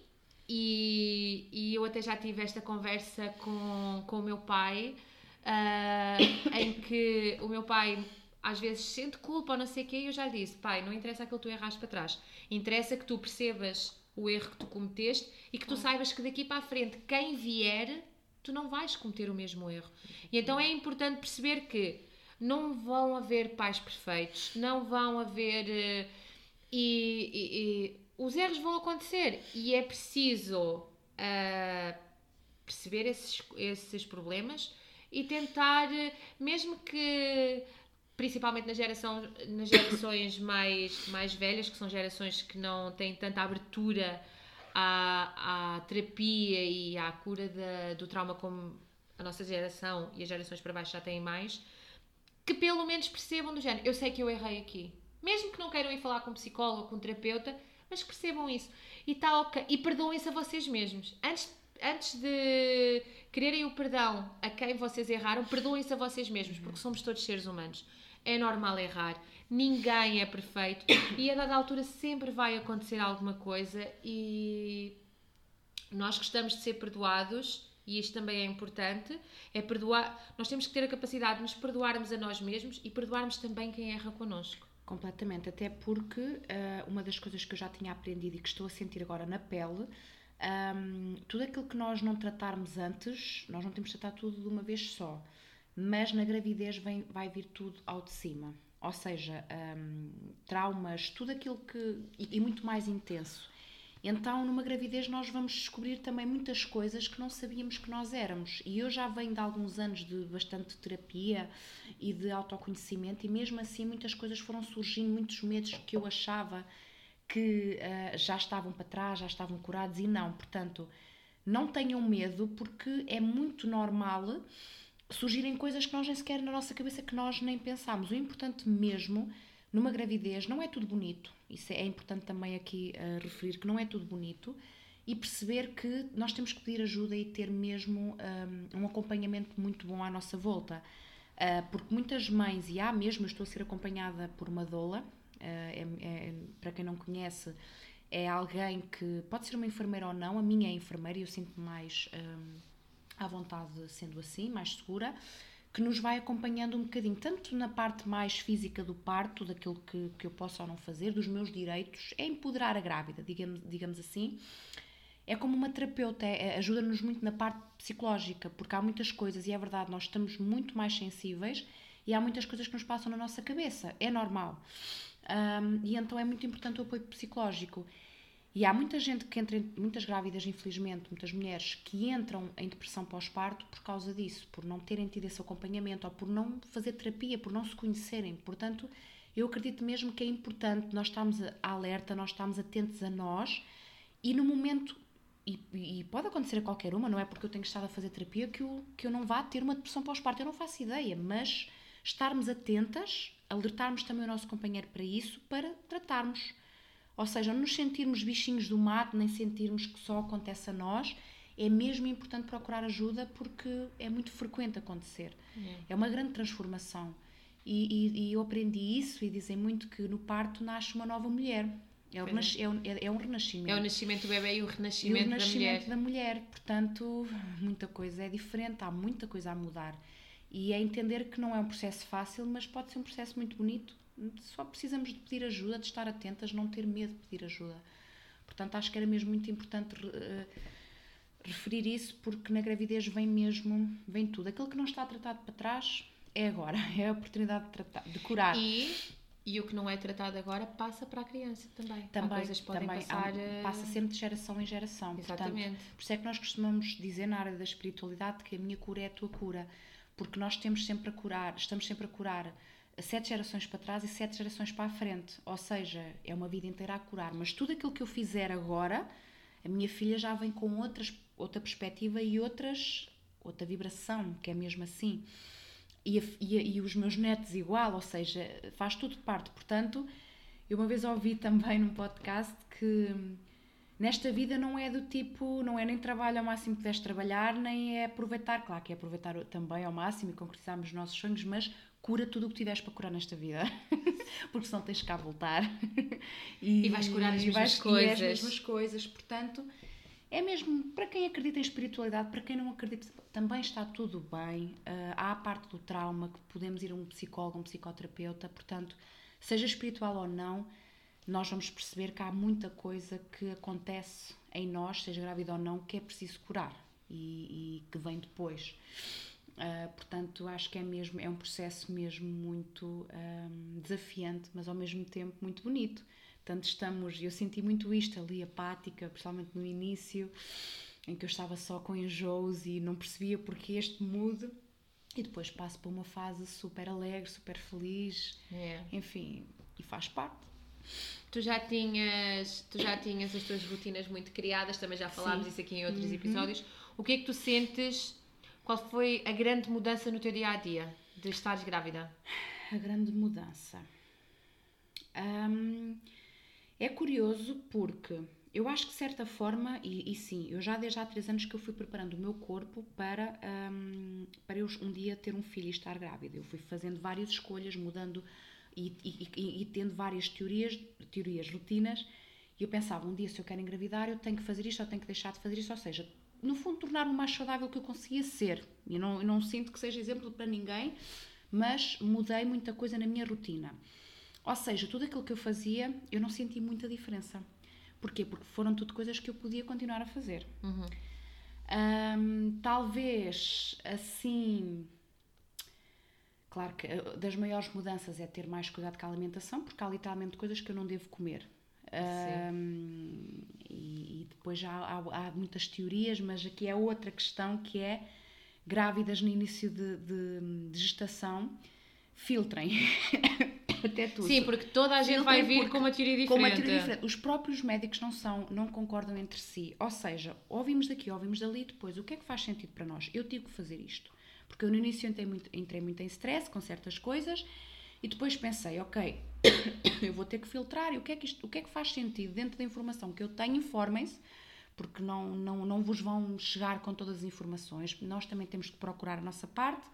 e, e eu até já tive esta conversa com, com o meu pai, uh, em que o meu pai às vezes sente culpa ou não sei o quê, e eu já lhe disse: pai, não interessa aquilo que tu erraste para trás, interessa que tu percebas o erro que tu cometeste e que tu saibas que daqui para a frente, quem vier, tu não vais cometer o mesmo erro. E então é importante perceber que não vão haver pais perfeitos, não vão haver. Uh, e, e, e os erros vão acontecer e é preciso uh, perceber esses, esses problemas e tentar, mesmo que principalmente na geração, nas gerações mais, mais velhas, que são gerações que não têm tanta abertura à, à terapia e à cura de, do trauma como a nossa geração e as gerações para baixo já têm mais, que pelo menos percebam do género, eu sei que eu errei aqui. Mesmo que não queiram ir falar com um psicólogo ou com um terapeuta, mas percebam isso. E, tá okay. e perdoem-se a vocês mesmos. Antes, antes de quererem o perdão a quem vocês erraram, perdoem-se a vocês mesmos, porque somos todos seres humanos. É normal errar. Ninguém é perfeito e a dada altura sempre vai acontecer alguma coisa e nós gostamos de ser perdoados e isto também é importante, é perdoar, nós temos que ter a capacidade de nos perdoarmos a nós mesmos e perdoarmos também quem erra connosco. Completamente, até porque uh, uma das coisas que eu já tinha aprendido e que estou a sentir agora na pele, um, tudo aquilo que nós não tratarmos antes, nós não temos de tratar tudo de uma vez só, mas na gravidez vem, vai vir tudo ao de cima. Ou seja, um, traumas, tudo aquilo que. E, e muito mais intenso. Então, numa gravidez, nós vamos descobrir também muitas coisas que não sabíamos que nós éramos. E eu já venho de alguns anos de bastante terapia e de autoconhecimento, e mesmo assim, muitas coisas foram surgindo, muitos medos que eu achava que uh, já estavam para trás, já estavam curados, e não. Portanto, não tenham medo, porque é muito normal surgirem coisas que nós nem sequer na nossa cabeça que nós nem pensámos. O importante mesmo numa gravidez não é tudo bonito isso é importante também aqui uh, referir que não é tudo bonito e perceber que nós temos que pedir ajuda e ter mesmo um, eh, um acompanhamento muito bom à nossa volta. Uh, porque muitas mães, e há mesmo, eu estou a ser acompanhada por uma doula, é, é, para quem não conhece, é alguém que pode ser uma enfermeira ou não, a minha é enfermeira e eu sinto-me mais um, à vontade sendo assim, mais segura que nos vai acompanhando um bocadinho, tanto na parte mais física do parto, daquilo que, que eu posso ou não fazer, dos meus direitos, é empoderar a grávida, digamos, digamos assim. É como uma terapeuta, é, é, ajuda-nos muito na parte psicológica, porque há muitas coisas, e é verdade, nós estamos muito mais sensíveis e há muitas coisas que nos passam na nossa cabeça, é normal. Um, e então é muito importante o apoio psicológico. E há muita gente que entra, muitas grávidas, infelizmente, muitas mulheres que entram em depressão pós-parto por causa disso, por não terem tido esse acompanhamento ou por não fazer terapia, por não se conhecerem. Portanto, eu acredito mesmo que é importante nós estarmos alerta, nós estarmos atentos a nós e no momento, e, e, pode acontecer a qualquer uma, não é porque eu tenho estado a fazer terapia que eu, que eu não vá ter uma depressão pós-parto, eu não faço ideia, mas estarmos atentas, alertarmos também o nosso companheiro para isso, para tratarmos ou seja, não nos sentirmos bichinhos do mato, nem sentirmos que só acontece a nós, é mesmo importante procurar ajuda porque é muito frequente acontecer. É, é uma grande transformação. E, e, e, eu aprendi isso e dizem muito que no parto nasce uma nova mulher. É, o é. um, é, é um renascimento. É o nascimento do bebê e o renascimento, e o renascimento da, mulher. da mulher. Portanto, muita coisa é diferente, há muita coisa a mudar. E é entender que não é um processo fácil, mas pode ser um processo muito bonito só precisamos de pedir ajuda, de estar atentas, não ter medo de pedir ajuda. Portanto, acho que era mesmo muito importante uh, referir isso, porque na gravidez vem mesmo, vem tudo. Aquilo que não está tratado para trás é agora, é a oportunidade de, tratar, de curar. E, e o que não é tratado agora passa para a criança também. Também, Há coisas podem também passar. há- eh, passa sempre de geração em geração. Exatamente. Portanto, por isso é que nós costumamos dizer na área da espiritualidade que a minha cura é a tua cura. Porque nós temos sempre a curar, estamos sempre a curar sete gerações para trás e sete gerações para a frente. Ou seja, é uma vida inteira a curar. Mas tudo aquilo que eu fizer agora, a minha filha já vem com outras, outra perspectiva e outras, outra vibração, que é mesmo assim. E, a- e a- e os meus netos igual, ou seja, faz tudo parte. Portanto, eu uma vez ouvi também num podcast que nesta vida não é do tipo, não é nem trabalho ao máximo que puderes trabalhar, nem é aproveitar, claro que é aproveitar também ao máximo e concretizarmos os nossos sonhos, mas cura tudo o que tiveres para curar nesta vida, porque senão tens cá a voltar. E vais curar as e mesmas vais- e coisas. as mesmas coisas, portanto, é mesmo para quem acredita em espiritualidade, para quem não acredita, também está tudo bem. Ah, há a parte do trauma que podemos ir a um psicólogo, um psicoterapeuta, portanto, seja espiritual ou não, nós vamos perceber que há muita coisa que acontece em nós, seja grávida ou não, que é preciso curar e, e que vem depois. Ah, portanto, acho que é mesmo é um processo mesmo muito ahm, desafiante, mas ao mesmo tempo muito bonito. Portanto, estamos, eu senti muito isto ali, apática, principalmente no início, em que eu estava só com enjoos e não percebia porque este mude. E depois passo para uma fase super alegre, super feliz, é. enfim, e faz parte. Tu já tinhas, tu já tinhas as tuas rotinas muito criadas, também já falámos Sim. isso aqui em outros episódios. O que é que tu sentes? Qual foi a grande mudança no teu dia a dia de estares grávida? A grande mudança. Hum, é curioso porque eu acho que de certa forma, e, e sim, eu já desde há três anos que eu fui preparando o meu corpo para, hum, para eu um dia ter um filho e estar grávida. Eu fui fazendo várias escolhas, mudando e, e- e- e tendo várias teorias, teorias, rotinas, e eu pensava, um dia se eu quero engravidar, eu tenho que fazer isto ou tenho que deixar de fazer isto, ou seja, no fundo tornar-me o mais saudável que eu conseguia ser. Eu não, eu não sinto que seja exemplo para ninguém, mas mudei muita coisa na minha rotina. Ou seja, tudo aquilo que eu fazia, eu não senti muita diferença. Porquê? Porque foram tudo coisas que eu podia continuar a fazer. Hum, talvez assim. Claro que eh, das maiores mudanças é ter mais cuidado com a alimentação, porque há literalmente coisas que eu não devo comer. E, e depois já há, há muitas teorias, mas aqui é outra questão que é grávidas no início de, de- de gestação, filtrem até tudo. Sim, porque toda a gente Filtrem vai vir com uma teoria diferente. Com uma teoria diferente. Os próprios médicos não são, não concordam entre si. Ou seja, ouvimos daqui, ouvimos dali, depois o que é que faz sentido para nós? Eu tive que fazer isto. Porque eu no início entrei muito, entrei muito em stress com certas coisas e depois pensei, ok, eu vou ter que filtrar e o que é que, isto, o que, é que faz sentido dentro da informação que eu tenho, informem-se, porque não, não, não vos vão chegar com todas as informações. Nós também temos que procurar a nossa parte,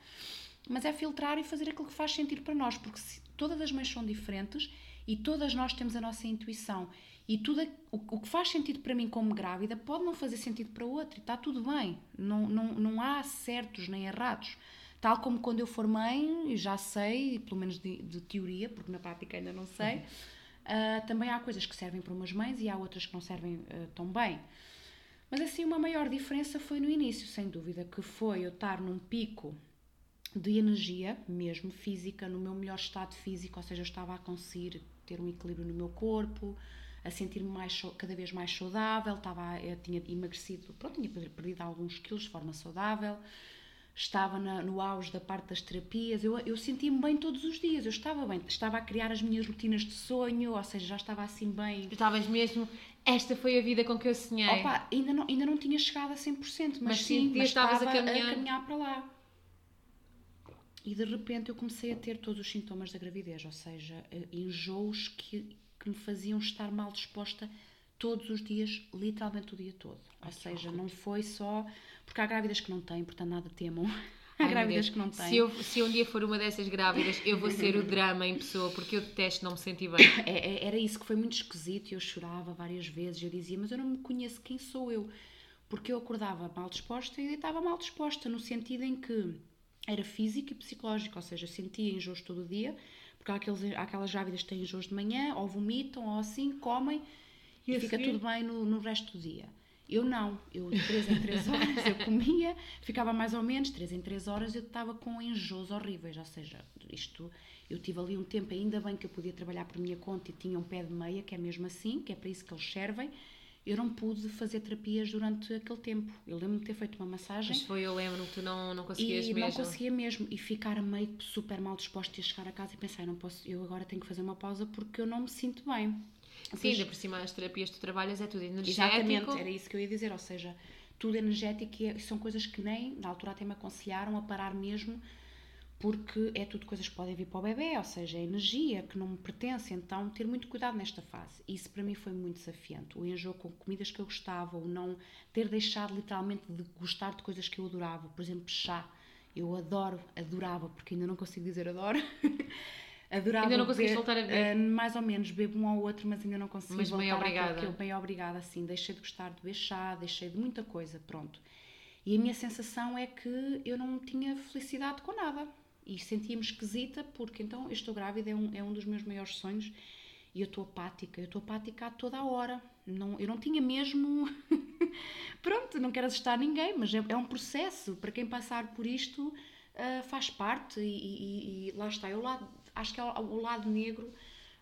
mas é filtrar e fazer aquilo que faz sentido para nós, porque se- todas as mães são diferentes e todas nós temos a nossa intuição. E tudo o, o que faz sentido para mim como grávida pode não fazer sentido para outra e está tudo bem. Não, não, não há certos nem errados. Tal como quando eu for mãe, já sei, pelo menos de, de teoria, porque na prática ainda não sei, ah, também há coisas que servem para umas mães e há outras que não servem ah, tão bem. Mas assim, uma maior diferença foi no início, sem dúvida, que foi eu estar num pico de energia, mesmo física, no meu melhor estado físico, ou seja, eu estava a conseguir ter um equilíbrio no meu corpo, a sentir-me mais, cada vez mais saudável, estava, a- tinha emagrecido, pronto, tinha perdido alguns quilos de forma saudável, estava na- no auge da parte das terapias, eu, eu sentia-me bem todos os dias, eu estava bem, estava a criar as minhas rotinas de sonho, ou seja, já estava assim bem estavas mesmo, esta foi a vida com que eu sonhei. Opa, ainda não, ainda não tinha chegado a 100%, mas, Mas sim, mas estavas a estava caminhar. para lá. E de repente eu comecei a ter todos os sintomas da gravidez, ou seja, eh, enjoos que, que me faziam estar mal disposta todos os dias, literalmente o dia todo. Ou seja, não foi só. Porque há grávidas que não têm, portanto nada temam. Há Ai, grávidas que não têm. Se eu, se um dia for uma dessas grávidas, eu vou ser o drama em pessoa, porque eu detesto não me sentir bem. É- é- era isso que foi muito esquisito eu chorava várias vezes. Eu dizia, mas eu não me conheço, quem sou eu? Porque eu acordava mal disposta e deitava mal disposta, no sentido em que era físico e psicológico, ou seja, sentia enjoos todo o dia, porque há, aqueles, há aquelas grávidas que têm enjoos de manhã, ou vomitam, ou assim, comem, e, E fica seguir? tudo bem no, no resto do dia. Eu não, eu de 3 em 3 horas eu comia, ficava mais ou menos, 3 em 3 horas eu estava com enjoos horríveis, ou seja, isto, eu tive ali um tempo, ainda bem que eu podia trabalhar por minha conta e tinha um pé de meia, que é mesmo assim, que é para isso que eles servem, eu não pude fazer terapias durante aquele tempo. Eu lembro-me de ter feito uma massagem Mas foi, eu lembro que tu não, não conseguias e mesmo. não conseguia mesmo e ficar meio super mal disposta a chegar a casa e pensar, não posso, eu agora tenho que fazer uma pausa porque eu não me sinto bem. Sim, Depois- ainda por cima as terapias que tu trabalhas é tudo energético. Exatamente, era isso que eu ia dizer, ou seja, tudo energético e é- são coisas que nem, na altura até me aconselharam a parar mesmo, porque é tudo coisas que podem vir para o bebê, ou seja, é energia que não me pertence, então ter muito cuidado nesta fase. Isso para mim foi muito desafiante. O enjoo com comidas que eu gostava, o não ter deixado literalmente de gostar de coisas que eu adorava, por exemplo, chá. Eu adoro, adorava, porque ainda não consigo dizer adoro. Adorava Ainda não conseguiste beber, voltar a beber? eh, mais ou menos, bebo um ao outro, mas ainda não consigo Mas bem voltar àquele obrigada. que eu bem obrigada, assim, deixei de gostar de beber chá, deixei de muita coisa, pronto. E a minha sensação é que eu não tinha felicidade com nada. E sentia-me esquisita, porque então eu estou grávida, é um, é um dos meus maiores sonhos, e eu estou apática, eu estou apática a toda a hora. Não, eu não tinha mesmo. pronto, não quero assustar ninguém, mas é, é um processo. Para quem passar por isto, ah, faz parte, e, e- e lá está. Eu lá, acho que é o, o lado negro.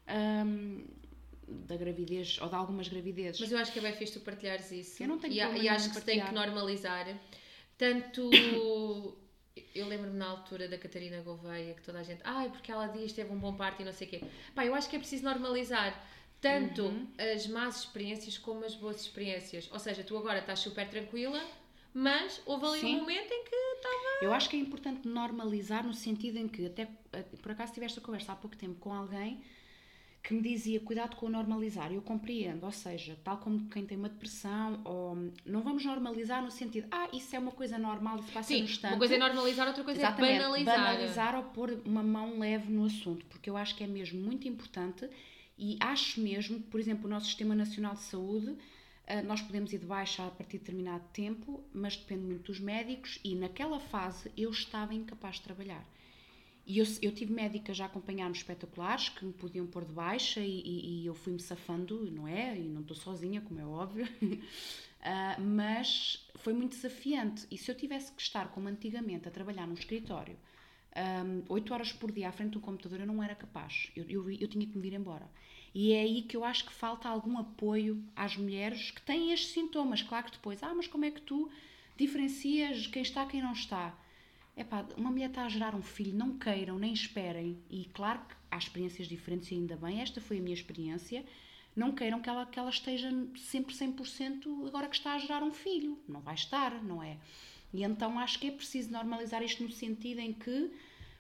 ahm, da gravidez ou de algumas gravidezes. Mas eu acho que é bem fixe tu partilhares isso. Eu não tenho e, e acho que se tem que normalizar. Tanto. Eu lembro-me na altura da Catarina Gouveia que toda a gente. Ai, porque ela diz teve um bom parto e não sei o quê. Pá, eu acho que é preciso normalizar tanto Uhum. as más experiências como as boas experiências. Ou seja, tu agora estás super tranquila, mas houve ali Sim. um momento em que estava. Eu acho que é importante normalizar no sentido em que, até eh, por acaso tiveste a conversa há pouco tempo com alguém que me dizia cuidado com o normalizar. Eu compreendo, ou seja, tal como quem tem uma depressão, ou não vamos normalizar no sentido, ah, isso é uma coisa normal, isso passa Sim, no instante. uma coisa é normalizar, outra coisa Exatamente, é banalizar. banalizar ou pôr uma mão leve no assunto, porque eu acho que é mesmo muito importante e acho mesmo que, por exemplo, o nosso Sistema Nacional de Saúde, eh, nós podemos ir de baixa a partir de determinado tempo, mas depende muito dos médicos e naquela fase eu estava incapaz de trabalhar. E eu, eu tive médicas a acompanhar-me espetaculares que me podiam pôr de baixa e, e- e eu fui-me safando, não é? E não estou sozinha, como é óbvio. Ah, mas foi muito desafiante. E se eu tivesse que estar, como antigamente, a trabalhar num escritório, ahm, oito horas por dia à frente de um computador, eu não era capaz. Eu, eu, eu tinha que me vir embora. E é aí que eu acho que falta algum apoio às mulheres que têm estes sintomas. Claro que depois, ah, mas como é que tu diferencias quem está quem não está? Epá, uma mulher está a gerar um filho, não queiram, nem esperem. E claro que há experiências diferentes e ainda bem, esta foi a minha experiência. Não queiram que ela, que ela esteja sempre 100% agora que está a gerar um filho. Não vai estar, não é? E então acho que é preciso normalizar isto no sentido em que,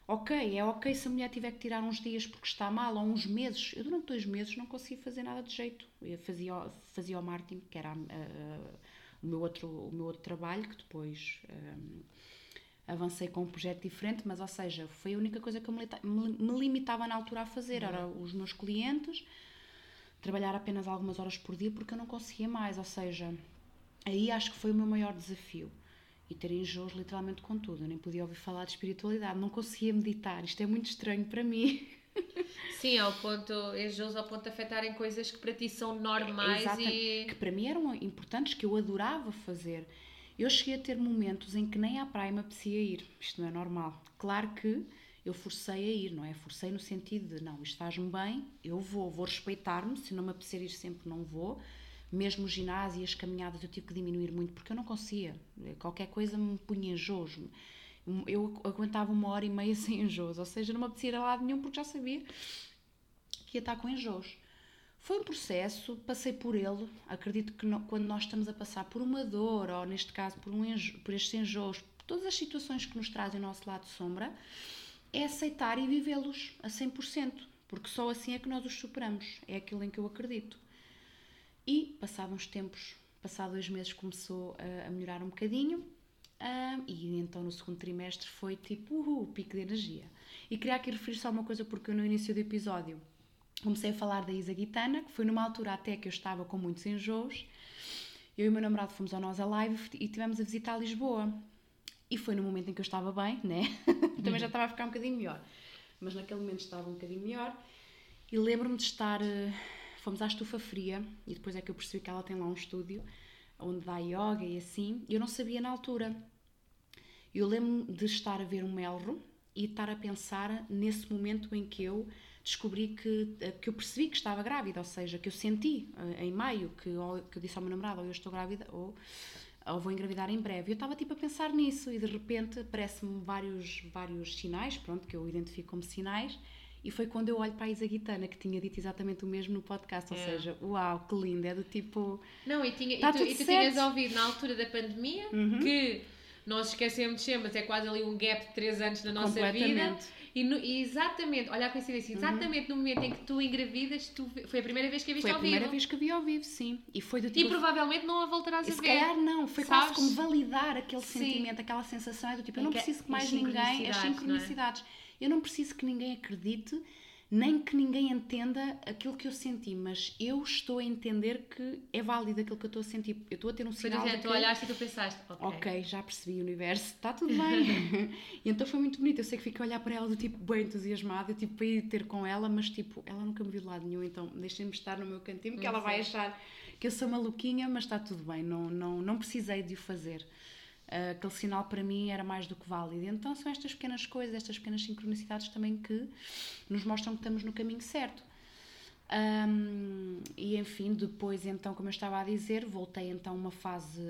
ok, é ok se a mulher tiver que tirar uns dias porque está mal, ou uns meses. Eu durante dois meses não consegui fazer nada de jeito. Eu fazia, fazia o marketing, que era ah, ah, o, meu outro, o meu outro trabalho, que depois... ah, avancei com um projeto diferente, mas ou seja, foi a única coisa que eu me limitava na altura a fazer, era os meus clientes, trabalhar apenas algumas horas por dia porque eu não conseguia mais, ou seja, aí acho que foi o meu maior desafio. E ter enjoos literalmente com tudo, eu nem podia ouvir falar de espiritualidade, não conseguia meditar, isto é muito estranho para mim. Sim, ao ponto, enjoos ao ponto de afetarem coisas que para ti são normais Exatamente. e. que para mim eram importantes, que eu adorava fazer. Eu cheguei a ter momentos em que nem à praia me apetecia ir. Isto não é normal. Claro que eu forcei a ir, não é? Forcei no sentido de, não, isto faz-me bem, eu vou, vou respeitar-me, se não me apetecer ir sempre, não vou. Mesmo o ginásio e as caminhadas eu tive que diminuir muito porque eu não conseguia. Qualquer coisa me punha enjoos. Eu aguentava uma hora e meia sem enjoos, ou seja, não me apetecia ir a lado nenhum porque já sabia que ia estar com enjoos. Foi um processo, passei por ele. Acredito que quando nós estamos a passar por uma dor, ou neste caso por, um enjo, por estes enjoos, por todas as situações que nos trazem o nosso lado sombra, é aceitar e vivê-los a 100%, porque só assim é que nós os superamos. É aquilo em que eu acredito. E, passados uns tempos, passado dois meses, começou a, a melhorar um bocadinho. ah, e então no segundo trimestre foi tipo uhul, pico de energia. E queria aqui referir só uma coisa, porque no início do episódio comecei a falar da Isa Guitana, que foi numa altura até que eu estava com muitos enjoos. Eu e o meu namorado fomos ao Nós Alive e tivemos a visitar Lisboa. E foi no momento em que eu estava bem, né? Também já estava a ficar um bocadinho melhor. Mas naquele momento estava um bocadinho melhor. E lembro-me de estar. eh, fomos à estufa fria e depois é que eu percebi que ela tem lá um estúdio onde dá yoga e assim, e eu não sabia na altura. Eu lembro-me de estar a ver um Melro e estar a pensar nesse momento em que eu descobri que, que eu percebi que estava grávida, ou seja, que eu senti eh, em maio que, que eu disse ao meu namorado, ou eu estou grávida, ou, ou vou engravidar em breve. Eu estava tipo a pensar nisso e de repente aparecem-me vários, vários sinais, pronto, que eu identifico como sinais, e foi quando eu olho para a Isa Guitana, que tinha dito exatamente o mesmo no podcast, ou É. seja, uau, que lindo, é do tipo... Não, e, tinha, Tá e tu, e tu tinhas ouvido na altura da pandemia que nós esquecemos de ser, mas é quase ali um gap de 3 anos na nossa vida. E, no- e exatamente, olha a coincidência, exatamente no momento em que tu engravidas, tu, foi a primeira vez que a viste Foi a ao primeira vivo. vez que a vi ao vivo, sim. E foi do E tipo... provavelmente não a voltarás E a se ver. calhar não, foi Sabes? quase como validar aquele Sim. sentimento, aquela sensação é do tipo, eu É não que- preciso que mais ninguém, as sincronicidades, não é? sincronicidades, eu não preciso que ninguém acredite, nem que ninguém entenda aquilo que eu senti, mas eu estou a entender que é válido aquilo que eu estou a sentir. Eu estou a ter um Por sinal de exemplo, que, tu olhaste e tu pensaste, ok. ok, já percebi o universo, está tudo bem. e então foi muito bonito, eu sei que fiquei a olhar para ela do tipo bem entusiasmada, eu tipo para ir ter com ela, mas tipo, ela nunca me viu de lado nenhum, então deixem-me estar no meu cantinho, que ela vai achar que eu sou maluquinha, mas está tudo bem, não, não, não precisei de o fazer. Ah, aquele sinal para mim era mais do que válido. Então são estas pequenas coisas, estas pequenas sincronicidades também que nos mostram que estamos no caminho certo. Ahm, e enfim, depois então, como eu estava a dizer, voltei então uma fase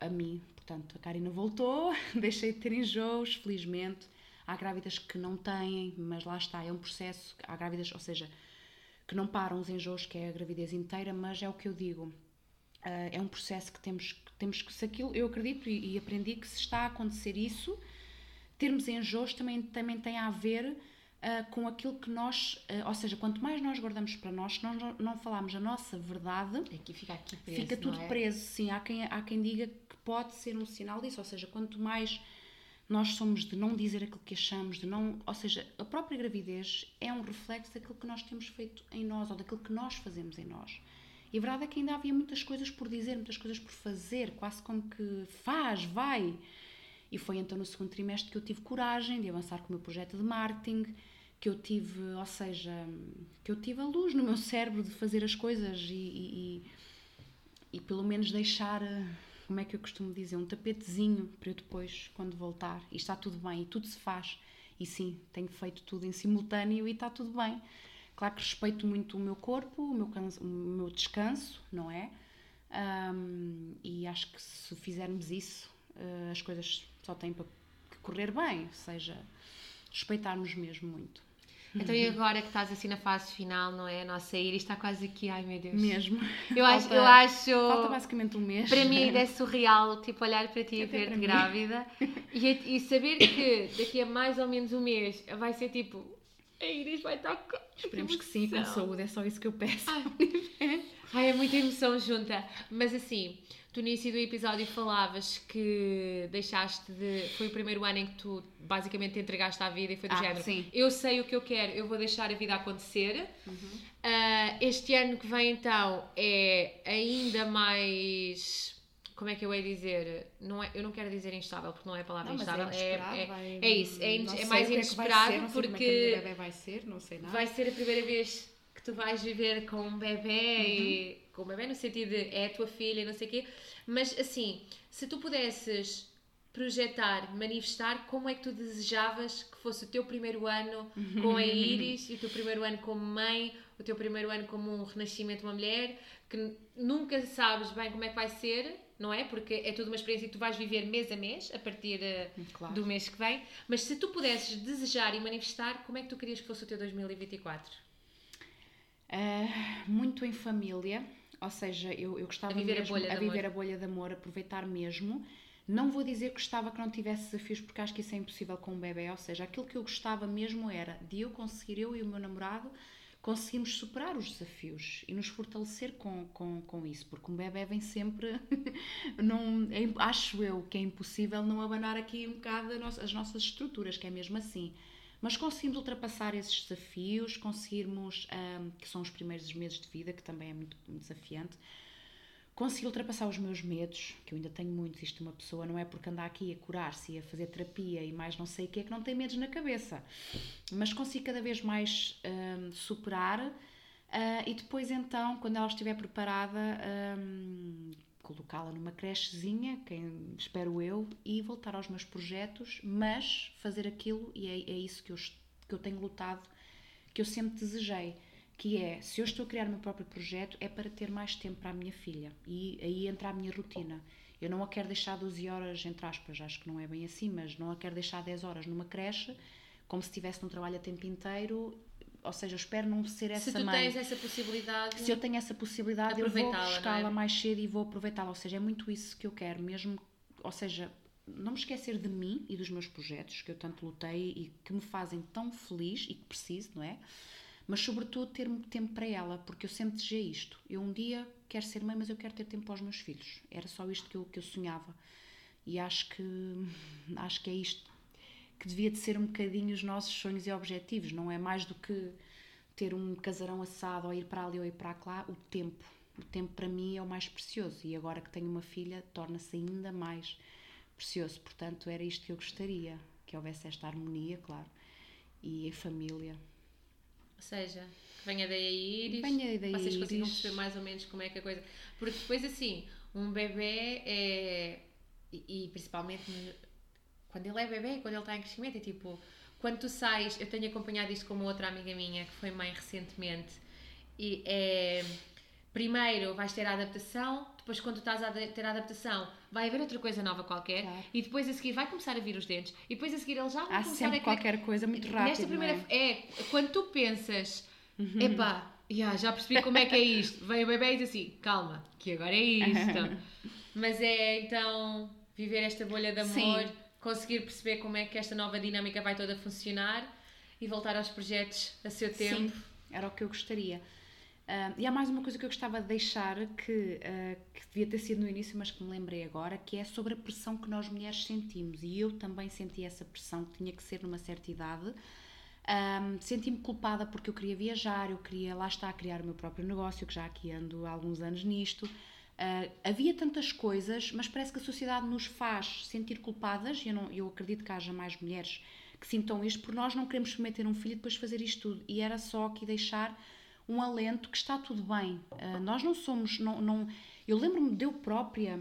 ah, a mim. Portanto, a Karina voltou, deixei de ter enjoos, felizmente. Há grávidas que não têm, mas lá está, é um processo. Há grávidas, ou seja, que não param os enjoos, que é a gravidez inteira, mas é o que eu digo. Ah, é um processo que temos, temos que, se aquilo, eu acredito e, e aprendi que se está a acontecer isso, termos enjoos também, também tem a ver ah, com aquilo que nós, ah, ou seja, quanto mais nós guardamos para nós, se nós não, não falarmos a nossa verdade, Aqui fica aqui preso, fica tudo é? preso. Sim, há quem, há quem diga que pode ser um sinal disso, ou seja, quanto mais nós somos de não dizer aquilo que achamos, de não, ou seja, a própria gravidez é um reflexo daquilo que nós temos feito em nós ou daquilo que nós fazemos em nós. E a verdade é que ainda havia muitas coisas por dizer, muitas coisas por fazer, quase como que faz, vai. E foi então no segundo trimestre que eu tive coragem de avançar com o meu projeto de marketing, que eu tive, ou seja, que eu tive a luz no meu cérebro de fazer as coisas e, e, e- e pelo menos deixar, eh, como é que eu costumo dizer, um tapetezinho para eu depois, quando voltar. E está tudo bem, e tudo se faz. E sim, tenho feito tudo em simultâneo e está tudo bem. Claro que respeito muito o meu corpo, o meu, canso- o meu descanso, não é? Ahm, e acho que se fizermos isso, eh, as coisas só têm para correr bem, ou seja, respeitarmos mesmo muito. Então e agora que estás assim na fase final, não é? A nossa Iris está quase aqui, ai meu Deus. Mesmo. Eu acho, Falta- eu acho... Falta basicamente um mês. Para mim ainda é surreal, tipo, olhar para ti e ver-te grávida e, e saber que daqui a mais ou menos um mês vai ser tipo, a Iris vai estar com... Esperemos que sim, com saúde, é só isso que eu peço. Ai, é muita emoção junta. Mas assim, tu no início do episódio falavas que deixaste de. Foi o primeiro ano em que tu basicamente te entregaste à vida e foi do Ah, género. sim. Eu sei o que eu quero, eu vou deixar a vida acontecer. Uhum. Ah, este ano que vem então é ainda mais. Como é que eu hei dizer? Não é, eu não quero dizer instável, porque não é a palavra Não, mas instável. é é, vai- é isso, é, in- é mais é inesperado ser, sei como é porque vai ser, não sei nada. vai ser a primeira vez que tu vais viver com um bebê e com um bebê no sentido de é a tua filha e não sei o quê, mas assim, se tu pudesses projetar, manifestar como é que tu desejavas que fosse o teu primeiro ano com a Iris e o teu primeiro ano como mãe, o teu primeiro ano como um renascimento de uma mulher, que nunca sabes bem como é que vai ser, não é? Porque é toda uma experiência que tu vais viver mês a mês, a partir eh, Claro. do mês que vem. Mas se tu pudesses desejar e manifestar, como é que tu querias que fosse o teu 2024? Ah, muito em família, ou seja, eu, eu gostava A viver a mesmo bolha de a viver amor. a bolha de amor, aproveitar mesmo. Não vou dizer que gostava que não tivesse desafios, porque acho que isso é impossível com um bebê. Ou seja, aquilo que eu gostava mesmo era de eu conseguir, eu e o meu namorado, conseguirmos superar os desafios e nos fortalecer com, com, com isso, porque um bebê vem sempre. não, é acho eu que é impossível não abanar aqui um bocado as nossas estruturas, que é mesmo assim. Mas conseguimos ultrapassar esses desafios, conseguirmos, ahm, que são os primeiros meses de vida, que também é muito desafiante, consegui ultrapassar os meus medos, que eu ainda tenho muitos. Isto, uma pessoa não é porque anda aqui a curar-se e a fazer terapia e mais não sei o que é que não tem medos na cabeça. Mas consigo cada vez mais ahm, superar Uh, e depois, então, quando ela estiver preparada, um, colocá-la numa crechezinha, quem espero eu, e voltar aos meus projetos, mas fazer aquilo, e é, é isso que eu, que eu tenho lutado, que eu sempre desejei, que é, se eu estou a criar o meu próprio projeto, é para ter mais tempo para a minha filha, e aí entra a minha rotina. Eu não a quero deixar 12 horas, entre aspas, acho que não é bem assim, mas não a quero deixar 10 horas numa creche, como se estivesse num trabalho a tempo inteiro ou seja, eu espero não ser essa mãe. Se tu mãe. tens essa possibilidade. Se eu tenho essa possibilidade, eu vou buscá-la é? mais cedo e vou aproveitá-la. Ou seja, é muito isso que eu quero, mesmo. Ou seja, não me esquecer de mim e dos meus projetos que eu tanto lutei e que me fazem tão feliz e que preciso, não é? Mas, sobretudo, ter tempo para ela, porque eu sempre desejei isto. Eu um dia quero ser mãe, mas eu quero ter tempo para os meus filhos. Era só isto que eu, que eu sonhava. E acho que, acho que é isto que devia de ser um bocadinho os nossos sonhos e objetivos, não é mais do que ter um casarão assado ou ir para ali ou ir para lá, o tempo. O tempo para mim é o mais precioso e agora que tenho uma filha torna-se ainda mais precioso. Portanto, era isto que eu gostaria, que houvesse esta harmonia, claro, e a família. Ou seja, que venha daí a Iris, venha daí vocês consigam perceber mais ou menos como é que a coisa... Porque depois, assim, um bebê é... E, e principalmente quando ele é bebê, quando ele está em crescimento, é tipo, quando tu sais, eu tenho acompanhado isto com uma outra amiga minha que foi mãe recentemente, e é. Primeiro vais ter a adaptação, depois quando estás a ter a adaptação vai haver outra coisa nova qualquer claro. e depois a seguir vai começar a vir os dentes e depois a seguir ele já vai Há começar a qualquer coisa muito rápido. Nesta primeira é? é? quando tu pensas, uhum. epá, yeah, já percebi como é que é isto. Vem o bebê e diz assim, calma, que agora é isto. Mas é então viver esta bolha de amor. Sim conseguir perceber como é que esta nova dinâmica vai toda funcionar e voltar aos projetos a seu tempo. Sim, era o que eu gostaria. Uh, e há mais uma coisa que eu gostava de deixar que, uh, que devia ter sido no início, mas que me lembrei agora, que é sobre a pressão que nós mulheres sentimos. E eu também senti essa pressão, que tinha que ser numa certa idade. Um, Senti-me culpada porque eu queria viajar, eu queria, lá está, criar o meu próprio negócio, que já aqui ando há alguns anos nisto. Uh, havia tantas coisas, mas parece que a sociedade nos faz sentir culpadas, eu, não, eu acredito que haja mais mulheres que sintam isto, por nós não queremos submeter um filho e depois fazer isto tudo. E era só aqui deixar um alento que está tudo bem. Uh, nós não somos. Não, não, eu lembro-me de eu própria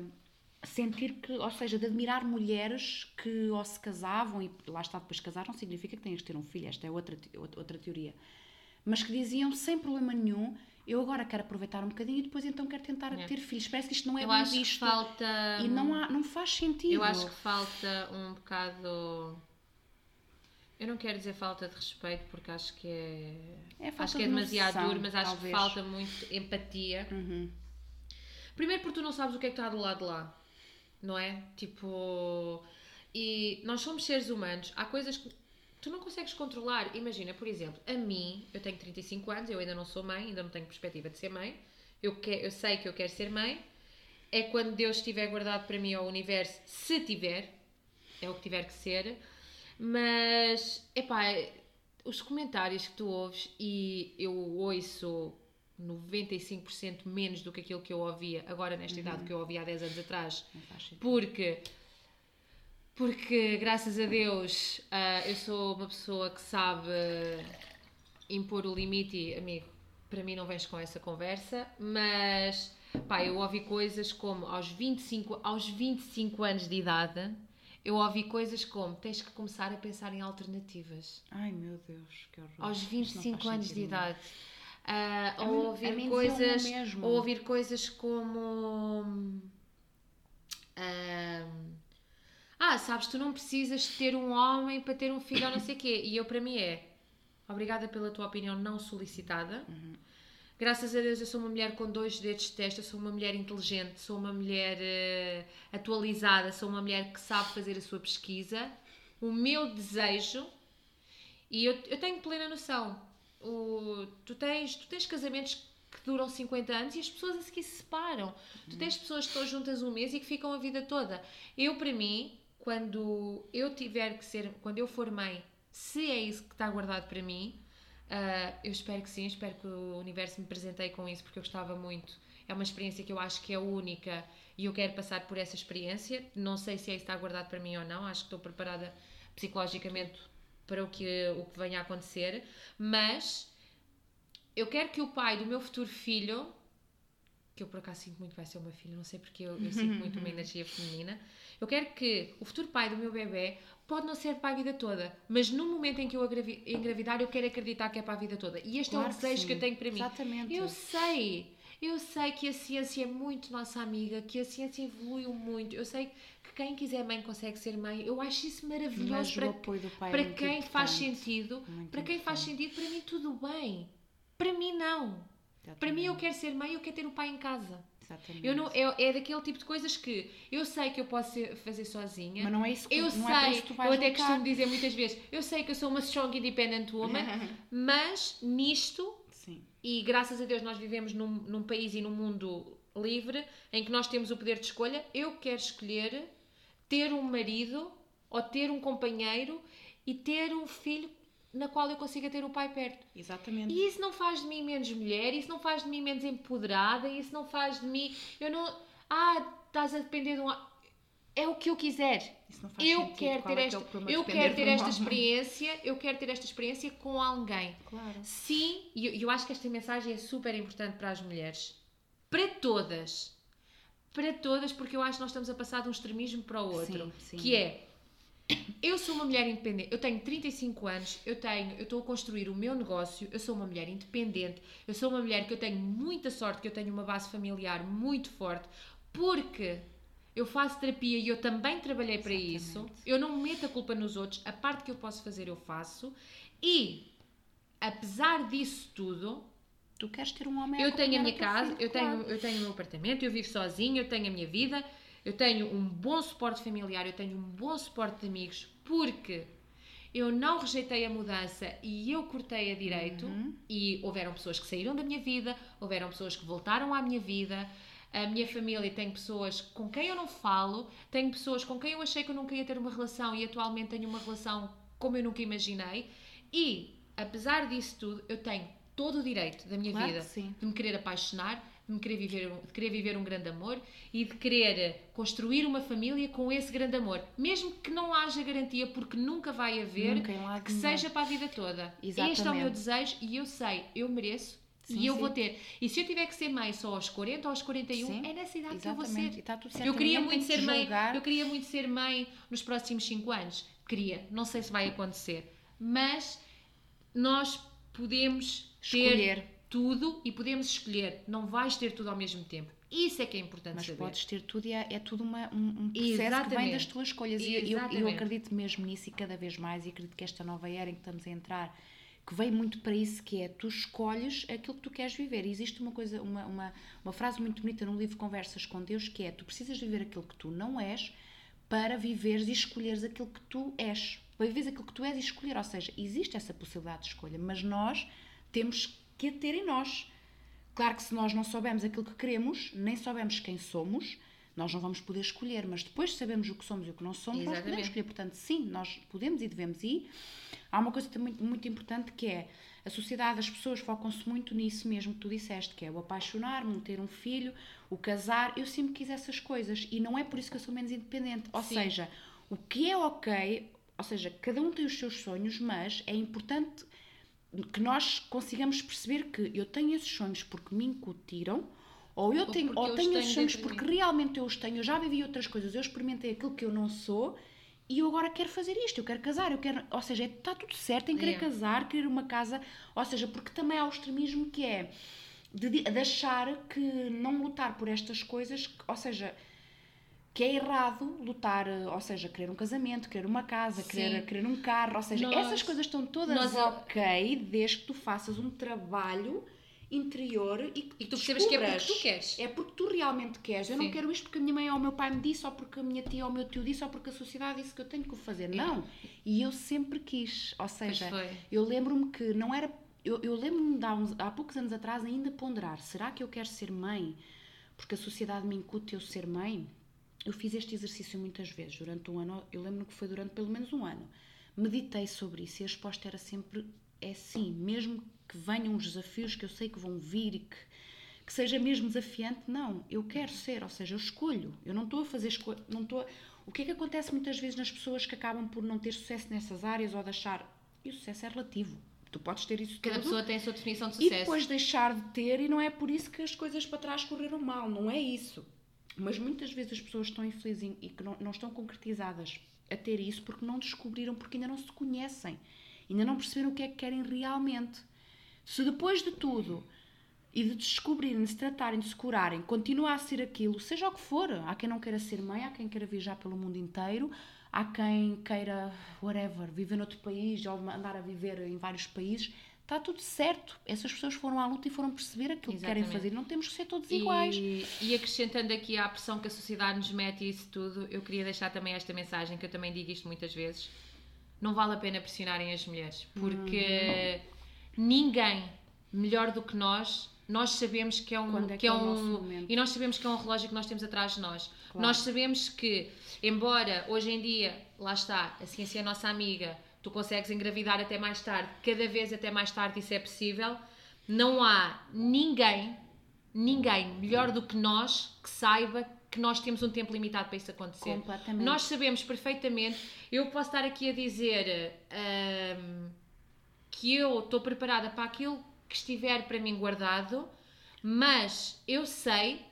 sentir que, ou seja, de admirar mulheres que ou se casavam e lá está depois casar, não significa que tenhas de ter um filho, esta é outra, outra teoria, mas que diziam sem problema nenhum eu agora quero aproveitar um bocadinho e depois então quero tentar é. ter filhos. Parece que isto não é eu bem acho visto. Que falta... E não, há, não faz sentido. Eu acho que falta um bocado. Eu não quero dizer falta de respeito porque acho que é. é acho que é demasiado noção, duro, mas acho talvez. que falta muito empatia. Uhum. Primeiro porque tu não sabes o que é que está do lado de lá. Não é? Tipo. E nós somos seres humanos. Há coisas que tu não consegues controlar. Imagina, por exemplo, a mim, eu tenho 35 anos, eu ainda não sou mãe, ainda não tenho perspectiva de ser mãe. Eu, que, eu sei que eu quero ser mãe. É quando Deus estiver guardado para mim ao universo, se tiver, é o que tiver que ser. Mas, epá, os comentários que tu ouves e eu ouço 95% menos do que aquilo que eu ouvia agora nesta uhum. idade que eu ouvia há 10 anos atrás. Porque porque, graças a Deus, uh, eu sou uma pessoa que sabe impor o limite e, amigo, para mim não vens com essa conversa, mas, pá, eu ouvi coisas como aos 25, aos 25 anos de idade, eu ouvi coisas como tens que começar a pensar em alternativas. Ai meu Deus, que horror. Aos 25 anos de idade. Uh, ou ouvir coisas. Ou ouvir coisas como. Uh, ah, sabes, tu não precisas ter um homem para ter um filho ou não sei o quê. E eu, para mim, é obrigada pela tua opinião não solicitada. Uhum. Graças a Deus eu sou uma mulher com dois dedos de testa, sou uma mulher inteligente, sou uma mulher uh, atualizada, sou uma mulher que sabe fazer a sua pesquisa. O meu desejo, e eu, eu tenho plena noção, o, tu, tens, tu tens casamentos que duram 50 anos e as pessoas a seguir se separam. Uhum. Tu tens pessoas que estão juntas um mês e que ficam a vida toda. Eu, para mim, quando eu tiver que ser, quando eu for mãe, se é isso que está guardado para mim, uh, eu espero que sim, espero que o universo me presenteie com isso, porque eu gostava muito. É uma experiência que eu acho que é única e eu quero passar por essa experiência. Não sei se é isso está guardado para mim ou não, acho que estou preparada psicologicamente para o que, o que venha a acontecer, mas eu quero que o pai do meu futuro filho, que eu por acaso sinto muito vai ser uma filha, não sei porque eu, eu sinto muito uma energia feminina, eu quero que o futuro pai do meu bebê pode não ser para a vida toda, mas no momento em que eu engravidar, eu quero acreditar que é para a vida toda. E este é Claro o que desejo que, sim. eu tenho para mim. Exatamente. Eu sei, eu sei que a ciência é muito nossa amiga, que a ciência evoluiu muito. Eu sei que quem quiser mãe consegue ser mãe. Eu acho isso maravilhoso para, o é para muito quem faz sentido. Muito para quem faz sentido, para mim tudo bem. Para mim não. Para mim eu quero ser mãe, eu quero ter o pai em casa. Exatamente. Eu não, é, é daquele tipo de coisas que eu sei que eu posso ser- fazer sozinha. Mas não é isso que Eu não sei, é que tu vais eu até lutar. costumo dizer muitas vezes, eu sei que eu sou uma strong independent woman, mas nisto, Sim. e graças a Deus nós vivemos num, num país e num mundo livre, em que nós temos o poder de escolha, eu quero escolher ter um marido, ou ter um companheiro, e ter um filho na qual eu consiga ter o pai perto. Exatamente. E isso não faz de mim menos mulher, isso não faz de mim menos empoderada, isso não faz de mim. Eu não. Ah, estás a depender de um. É o que eu quiser. Isso não faz Eu sentido. quero Qual ter é é esta, de eu quero ter esta experiência, eu quero ter esta experiência com alguém. Claro. Sim, e eu, eu acho que esta mensagem é super importante para as mulheres. Para todas. Para todas, porque eu acho que nós estamos a passar de um extremismo para o outro. Sim, sim. Que é, eu sou uma mulher independente, eu tenho 35 anos, eu tenho, eu estou a construir o meu negócio, eu sou uma mulher independente, eu sou uma mulher que eu tenho muita sorte, que eu tenho uma base familiar muito forte, porque eu faço terapia e eu também trabalhei para isso. Exatamente. Eu não meto a culpa nos outros, a parte que eu posso fazer eu faço. E apesar disso tudo, Tu queres ter um homem eu tenho a minha casa, filho, eu tenho, claro. eu tenho o meu apartamento, eu vivo sozinho, eu tenho a minha vida, eu tenho um bom suporte familiar, eu tenho um bom suporte de amigos, porque eu não rejeitei a mudança e eu cortei a direito Uhum. e houveram pessoas que saíram da minha vida, houveram pessoas que voltaram à minha vida. A minha família tem pessoas com quem eu não falo, tenho pessoas com quem eu achei que eu nunca ia ter uma relação e atualmente tenho uma relação como eu nunca imaginei. E, apesar disso tudo, eu tenho todo o direito da minha Claro vida de me querer apaixonar, de me querer viver, um- de querer viver um grande amor e de querer construir uma família com esse grande amor, mesmo que não haja garantia, porque nunca vai haver Nunca que seja para a vida toda. Este é o Exatamente. meu desejo e eu sei, eu mereço Sim, e eu sim. vou ter. E se eu tiver que ser mãe só aos 40 ou aos 41, Sim, é nessa idade que eu vou Exatamente. ser. Eu queria muito ser mãe. julgar. Eu queria muito ser mãe nos próximos 5 anos. Queria. Não sei se vai acontecer. Mas nós podemos Escolher. Tudo e podemos escolher. Não vais ter tudo ao mesmo tempo. Isso é que é importante Mas saber. podes ter tudo e é, é tudo uma, um, um processo que vem Exatamente. das tuas escolhas. E eu, eu, Exatamente. acredito mesmo nisso e cada vez mais, e acredito que esta nova era em que estamos a entrar, que vem muito para isso, que é tu escolhes aquilo que tu queres viver. E existe uma coisa, uma, uma, uma frase muito bonita no livro Conversas com Deus, que é tu precisas viver aquilo que tu não és para viveres e escolheres aquilo que tu és. Para viveres aquilo que tu és e escolher. Ou seja, existe essa possibilidade de escolha, mas nós temos que a ter em nós. Claro que se nós não soubermos aquilo que queremos, nem soubermos quem somos, nós não vamos poder escolher, mas depois de sabermos o que somos e o que não somos, nós podemos Exatamente. escolher. Portanto, sim, nós podemos e devemos ir. Há uma coisa também muito importante que é a sociedade, as pessoas focam-se muito nisso mesmo que tu disseste, que é o apaixonar-me, ter um filho, o casar. Eu sempre quis essas coisas e não é por isso que eu sou menos independente. Ou Sim. seja, o que é ok, ou seja, cada um tem os seus sonhos, mas é importante que nós consigamos perceber que eu tenho esses sonhos porque me incutiram, ou eu Ou tenho, ou eu tenho esses sonhos porque realmente eu os tenho, eu já vivi outras coisas, eu experimentei aquilo que eu não sou e eu agora quero fazer isto, eu quero casar, eu quero, ou seja, está tudo certo em querer Yeah. casar, querer uma casa, ou seja, porque também há o extremismo que é de, de achar que não lutar por estas coisas, que- ou seja, que é errado lutar, eh, ou seja, querer um casamento, querer uma casa, Sim. querer, querer um carro, ou seja, Nós- essas coisas estão todas nós- ok desde que tu faças um trabalho interior e que, E tu percebas que é porque tu queres. É porque tu realmente queres. Eu não Sim. quero isto porque a minha mãe ou o meu pai me disse, ou porque a minha tia ou o meu tio disse, ou porque a sociedade disse que eu tenho que o fazer. Não. E eu sempre quis. Ou seja, eu lembro-me que não era. Eu, eu lembro-me de há, uns- há poucos anos atrás ainda ponderar: será que eu quero ser mãe? Porque a sociedade me incute eu ser mãe? Eu fiz este exercício muitas vezes durante um ano. Eu lembro-me que foi durante pelo menos um ano. Meditei sobre isso e a resposta era sempre: é sim, mesmo que venham os desafios que eu sei que vão vir e que, que seja mesmo desafiante, não, eu quero ser, ou seja, eu escolho. Eu não estou a fazer escolha, não estou. a- O que é que acontece muitas vezes nas pessoas que acabam por não ter sucesso nessas áreas ou de achar e o sucesso é relativo. Tu podes ter isso Cada tudo. pessoa tem a sua definição de E sucesso. depois deixar de ter, e não é por isso que as coisas para trás correram mal, não é isso. Mas muitas vezes as pessoas estão infelizes e que não, não estão concretizadas a ter isso porque não descobriram, porque ainda não se conhecem, ainda não perceberam o que é que querem realmente. Se depois de tudo e de descobrirem, de se tratarem, de se curarem, continua a ser aquilo, seja o que for, há quem não queira ser mãe, há quem queira viajar pelo mundo inteiro, há quem queira, whatever, viver noutro país ou andar a viver em vários países, está tudo certo. Essas pessoas foram à luta e foram perceber aquilo que querem Exatamente. fazer. Não temos que ser todos iguais. E, e acrescentando aqui à pressão que a sociedade nos mete e isso tudo, eu queria deixar também esta mensagem, que eu também digo isto muitas vezes. Não vale a pena pressionarem as mulheres, porque ninguém melhor do que nós, nós sabemos que é um, é que que é é um e nós sabemos que é um relógio que nós temos atrás de nós. Claro. Nós sabemos que, embora hoje em dia, lá está, a ciência é a nossa amiga, tu consegues engravidar até mais tarde, cada vez até mais tarde isso é possível, não há ninguém, ninguém melhor do que nós que saiba que nós temos um tempo limitado para isso acontecer. Completamente. Nós sabemos perfeitamente, eu posso estar aqui a dizer ahm, que eu estou preparada para aquilo que estiver para mim guardado, mas eu sei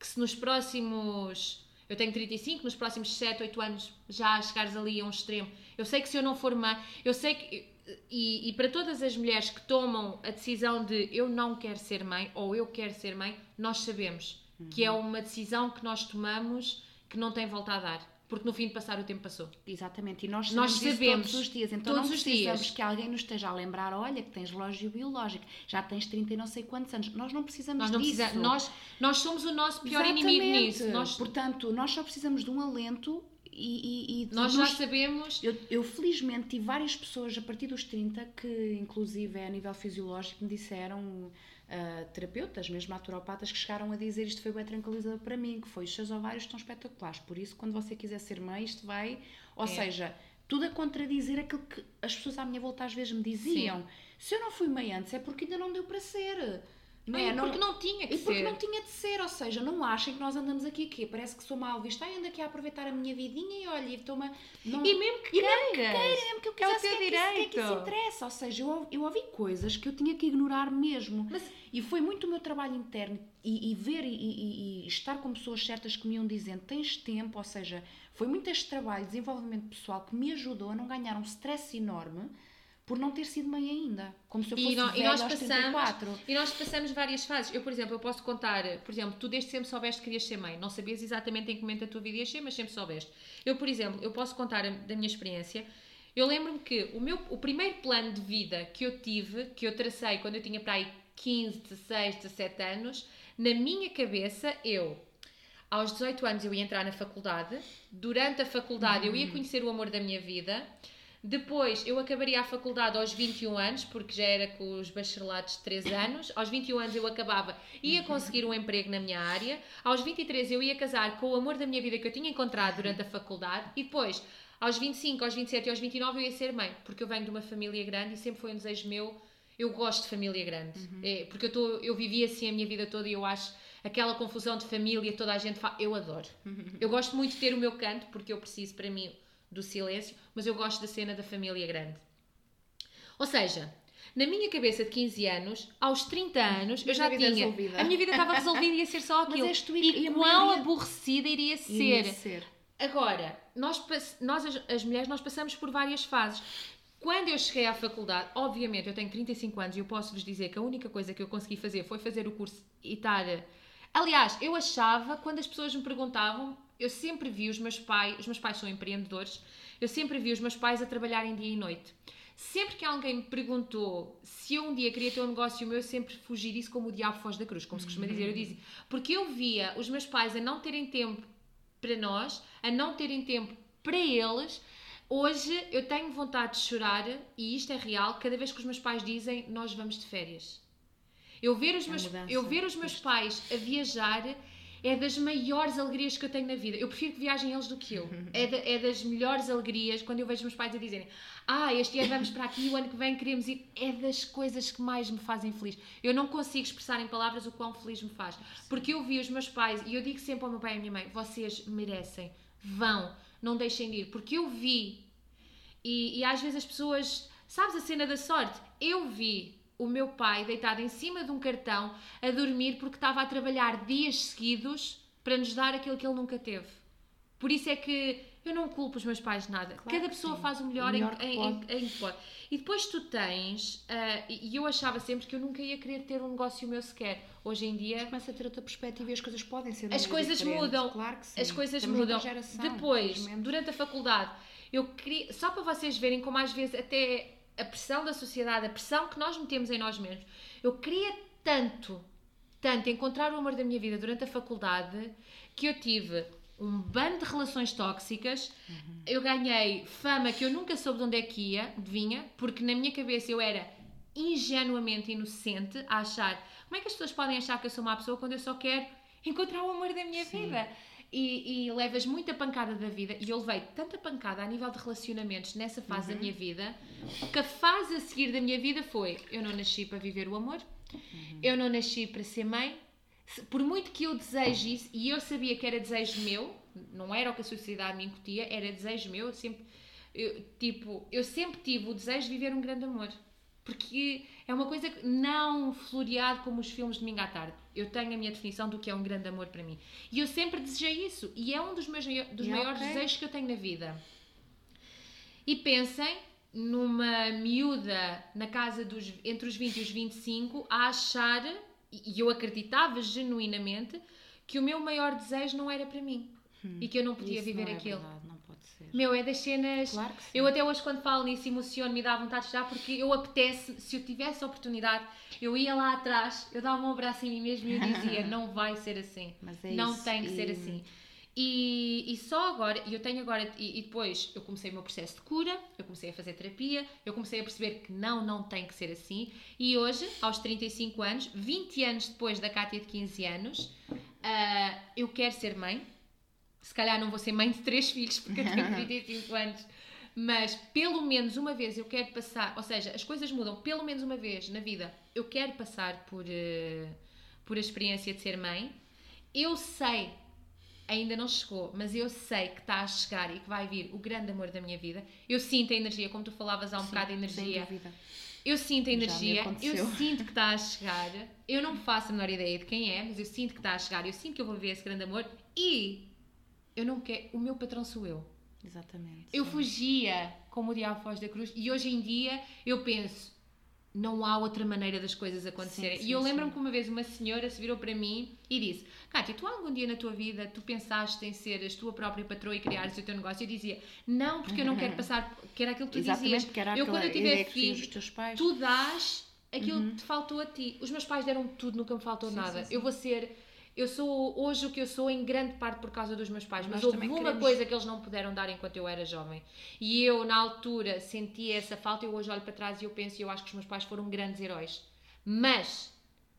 que se nos próximos. Eu tenho 35, nos próximos 7, 8 anos já chegares ali a um extremo. Eu sei que se eu não for mãe, eu sei que. E, e para todas as mulheres que tomam a decisão de eu não quero ser mãe ou eu quero ser mãe, nós sabemos que é uma decisão que nós tomamos que não tem volta a dar. Porque no fim de passar o tempo passou. Exatamente, e nós Nós sabemos, todos os dias, então todos não os precisamos dias. que alguém nos esteja a lembrar, olha, que tens relógio biológico, já tens 30 e não sei quantos anos. Nós não precisamos Nós, não disso. precisamos, nós, nós somos o nosso pior inimigo Exatamente. nisso. Nós, Portanto, nós só precisamos de um alento e, e, e nós já sabemos. Eu, eu, felizmente tive várias pessoas a partir dos 30 que, inclusive a nível fisiológico, me disseram, terapeutas, mesmo naturopatas, que chegaram a dizer isto foi bem tranquilizador para mim, que foi os seus ovários estão espetaculares, por isso quando você quiser ser mãe, isto vai. Ou É. seja, tudo a contradizer aquilo que as pessoas à minha volta às vezes me diziam. Se eu não fui mãe antes é porque ainda não deu para ser. Não é? Porque não tinha que E porque ser. não tinha de ser, ou seja, não achem que nós andamos aqui aqui, parece que sou mal vista, ai, ando aqui a aproveitar a minha vidinha e olha, e estou-me a- não- E mesmo que E mesmo que queira, mesmo que eu É o quisesse, teu que é que que é que isso direito. interessa? Ou seja, eu, eu ouvi coisas que eu tinha que ignorar mesmo. Mas- E foi muito o meu trabalho interno e, e ver e, e- e estar com pessoas certas que me iam dizendo tens tempo, ou seja, foi muito este trabalho de desenvolvimento pessoal que me ajudou a não ganhar um stress enorme por não ter sido mãe ainda. Como se eu fosse E, e velha nós aos passamos, 34. e nós passamos várias fases. Eu, por exemplo, eu posso contar, por exemplo, tu desde sempre soubeste que querias ser mãe. Não sabias exatamente em que momento da tua vida ias ser, mas sempre soubeste. Eu, por exemplo, eu posso contar a- da minha experiência. Eu lembro-me que o, meu, o primeiro plano de vida que eu tive, que eu tracei quando eu tinha para aí 15, 16, 17 anos, na minha cabeça, eu, aos 18 anos, eu ia entrar na faculdade. Durante a faculdade, eu ia conhecer o amor da minha vida. Depois eu acabaria a faculdade aos 21 anos, porque já era com os bacharelados de 3 anos. Aos 21 anos eu acabava, ia conseguir um emprego na minha área. Aos 23 eu ia casar com o amor da minha vida que eu tinha encontrado durante a faculdade. E depois, aos 25, aos 27 e aos 29 eu ia ser mãe, porque eu venho de uma família grande e sempre foi um desejo meu. Eu gosto de família grande, É, porque eu, tô, eu vivi assim a minha vida toda e eu acho aquela confusão de família, toda a gente fala, eu adoro. Eu gosto muito de ter o meu canto, porque eu preciso para mim do silêncio, mas eu gosto da cena da família grande. Ou seja, na minha cabeça de 15 anos, aos 30 anos, eu já tinha. resolvida. A minha vida estava resolvida e ia ser só Mas aquilo. tu e- e a quão maioria- aborrecida iria ser. Ia ser. Agora, nós, nós as, as mulheres, nós passamos por várias fases. Quando eu cheguei à faculdade, obviamente eu tenho 35 anos e eu posso vos dizer que a única coisa que eu consegui fazer foi fazer o curso e estar. Aliás, eu achava, quando as pessoas me perguntavam, eu sempre vi os meus pais, os meus pais são empreendedores, eu sempre vi os meus pais a trabalharem dia e noite. Sempre que alguém me perguntou se eu um dia queria ter um negócio meu, eu sempre fugi disso como o diabo foge da cruz, como se costuma dizer. Eu dizia, porque eu via os meus pais a não terem tempo para nós, a não terem tempo para eles. Hoje eu tenho vontade de chorar e isto é real. Cada vez que os meus pais dizem nós vamos de férias, eu ver os É meus, eu ver os meus pais a viajar é das maiores alegrias que eu tenho na vida. Eu prefiro que viajem eles do que eu. É, é das melhores alegrias quando eu vejo meus pais a dizerem ah, este ano vamos para aqui, o ano que vem queremos ir. É das coisas que mais me fazem feliz. Eu não consigo expressar em palavras o quão feliz me faz. Porque eu vi os meos pais, e eu digo sempre ao meu pai e à minha mãe, vocês merecem, vão, não deixem de ir. Porque eu vi e, e às vezes as pessoas Sabes a cena da sorte? Eu vi o meu pai deitado em cima de um cartão a dormir porque estava a trabalhar dias seguidos para nos dar aquilo que ele nunca teve. Por isso é que eu não culpo os meus pais de nada. Claro Cada pessoa sim. faz o melhor, O melhor em, que em, em, em que pode. E depois tu tens, ah, e eu achava sempre que eu nunca ia querer ter um negócio meu sequer. Hoje em dia Começa a ter outra perspectiva e as coisas podem ser as coisas diferente. mudam. Claro que sim. As coisas mudam. geração, Depois, durante a faculdade, eu queria, só para vocês verem como às vezes até a pressão da sociedade, a pressão que nós metemos em nós mesmos, eu queria tanto, tanto encontrar o amor da minha vida durante a faculdade que eu tive um bando de relações tóxicas, Uhum. eu ganhei fama que eu nunca soube de onde é que ia, vinha, porque na minha cabeça eu era ingenuamente inocente a achar como é que as pessoas podem achar que eu sou uma pessoa quando eu só quero encontrar o amor da minha vida e, e levas muita pancada da vida e eu levei tanta pancada a nível de relacionamentos nessa fase da minha vida que a fase a seguir da minha vida foi eu não nasci para viver o amor eu não nasci para ser mãe. Por muito que eu deseje isso e eu sabia que era desejo meu não era o que a sociedade me incutia era desejo meu eu sempre eu, tipo eu sempre tive o desejo de viver um grande amor. Porque é uma coisa que não floreado como os filmes de domingo à tarde. Eu tenho a minha definição do que é um grande amor para mim. E eu sempre desejei isso. E é um dos meus dos E maiores ok. desejos que eu tenho na vida. E pensem numa miúda na casa dos entre os 20 e os 25 a achar, e eu acreditava genuinamente, que o meu maior desejo não era para mim. E que eu não podia viver não é aquilo. verdade, não. Meu, é das cenas. Claro que sim. Eu até hoje, quando falo nisso, emociono-me e dá vontade de chorar, porque eu apetece, se eu tivesse a oportunidade, eu ia lá atrás, eu dava um abraço em mim mesmo e eu dizia: não vai ser assim. É não isso, tem que ser e- assim. E, e só agora, e eu tenho agora, e, e depois eu comecei o meu processo de cura, eu comecei a fazer terapia, eu comecei a perceber que não, não tem que ser assim. E hoje, aos 35 anos, 20 anos depois da Cátia de 15 anos, ah, eu quero ser mãe. Se calhar não vou ser mãe de três filhos porque eu tenho 35 anos, mas pelo menos uma vez eu quero passar, ou seja, as coisas mudam pelo menos uma vez na vida. Eu quero passar por, eh, por a experiência de ser mãe. Eu sei, ainda não chegou, mas eu sei que está a chegar e que vai vir o grande amor da minha vida. Eu sinto a energia, como tu falavas há um bocado de energia. Eu sinto a energia, eu sinto que está a chegar. Eu não faço a menor ideia de quem é, mas eu sinto que está a chegar. Eu sinto que eu vou ver esse grande amor e eu não quero. O meu patrão sou eu. Exatamente. Eu sim. fugia como o diabo foge da cruz e hoje em dia eu penso. Não há outra maneira das coisas acontecerem. Sim, e eu sim, lembro-me sim. que uma vez uma senhora se virou para mim e disse: Kátia, tu algum dia na tua vida tu pensaste em seres tua própria patroa e criares o teu negócio? Eu dizia: Não, porque eu não quero passar. Que era aquilo que tu Exatamente, dizias. porque era eu, quando eu tiver filhos, tu dás aquilo que te faltou a ti. Os meus pais deram tudo, nunca me faltou Sim, nada. sim, sim. Eu vou ser. Eu sou hoje o que eu sou em grande parte por causa dos meus pais, mas Nós houve uma queremos- coisa que eles não puderam dar enquanto eu era jovem. E eu, na altura, senti essa falta. Eu hoje olho para trás e eu penso, eu acho que os meus pais foram grandes heróis. Mas,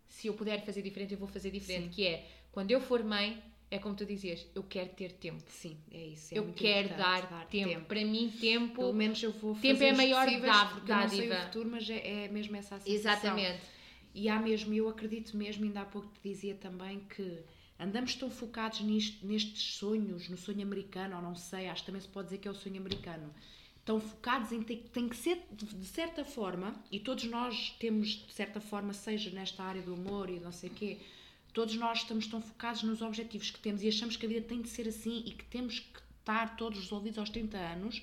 se eu puder fazer diferente, eu vou fazer diferente. Sim. Que é, quando eu for mãe, é como tu dizias, eu quero ter tempo. Sim, é isso. é eu quero importante dar, tempo. Para mim, tempo... Pelo menos eu vou Tempo fazer é a maior possíveis, dá- porque eu não sei o dádiva. futuro, mas é, é mesmo essa a sensação. Exatamente. E há mesmo, eu acredito mesmo, ainda há pouco te dizia também que andamos tão focados nisto, nestes sonhos, no sonho americano, ou não sei, acho que também se pode dizer que é o sonho americano. Tão focados em ter, tem que ser de, certa forma, e todos nós temos de certa forma, seja nesta área do humor e não sei o quê, todos nós estamos tão focados nos objetivos que temos e achamos que a vida tem de ser assim e que temos que estar todos resolvidos aos 30 anos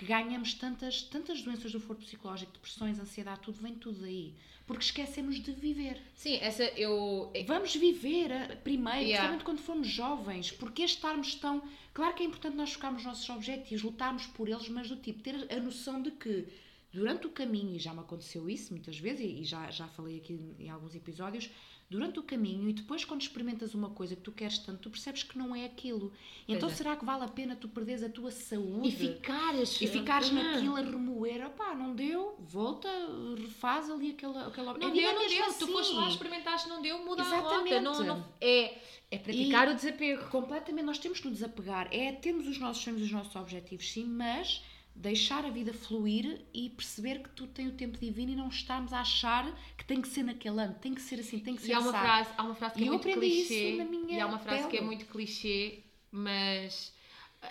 que ganhamos tantas, tantas doenças do foro psicológico, depressões, ansiedade, tudo vem tudo daí. Porque esquecemos de viver. Sim, essa eu... Vamos viver a- primeiro, Yeah. principalmente quando formos jovens. Porque estarmos tão. Claro que é importante nós focarmos nos nossos objetivos, lutarmos por eles, mas do tipo, ter a noção de que durante o caminho, e já me aconteceu isso muitas vezes, e e já, já falei aqui em alguns episódios, durante o caminho e depois quando experimentas uma coisa que tu queres tanto, tu percebes que não é aquilo. Então é. será que vale a pena tu perderes a tua saúde? E ficares... E ficares naquilo a remoer, opá, não deu, volta, refaz ali aquela. aquela Não a vida deu, é não deu. assim. Tu foste lá, experimentaste, não deu, muda a Exatamente. rota. Não, não, é, é praticar o desapego. Completamente, nós temos que nos desapegar. É termos os nossos sonhos, os nossos objetivos, sim, mas deixar a vida fluir e perceber que tu tens o tempo divino e não estarmos a achar tem que ser naquele ano, tem que ser assim, tem que ser E há uma frase, há uma frase que E é muito clichê. isso na minha e há uma frase que é pele. muito clichê, mas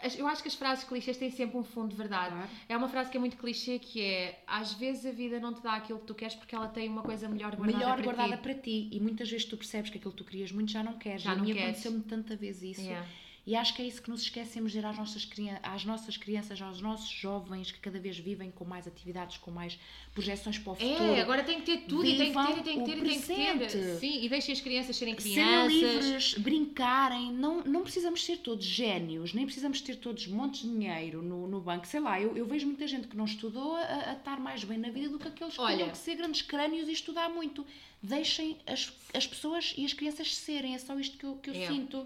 as- Eu acho que as frases clichês têm sempre um fundo de verdade. Claro. É uma frase que é muito clichê que é às vezes a vida não te dá aquilo que tu queres porque ela tem uma coisa melhor guardada melhor para guardada ti. para ti. E muitas vezes tu percebes que aquilo que tu querias muito já não queres. Já e não aconteceu-me tanta vez isso. Yeah. E acho que é isso que nos esquecemos de dizer às nossas, às nossas crianças, aos nossos jovens que cada vez vivem com mais atividades, com mais projeções para o futuro. É, agora tem que ter tudo e tem que ter e tem que Vivam ter e tem que ter. Sim, e deixem as crianças serem Serem crianças. livres, brincarem, não, não precisamos ser todos génios, nem precisamos ter todos montes de dinheiro no, no banco. Sei lá, eu, eu vejo muita gente que não estudou a, a estar mais bem na vida do que aqueles que tinham que ser grandes crânios e estudar muito. Deixem as, as pessoas e as crianças serem, é só isto que eu, que eu É. sinto.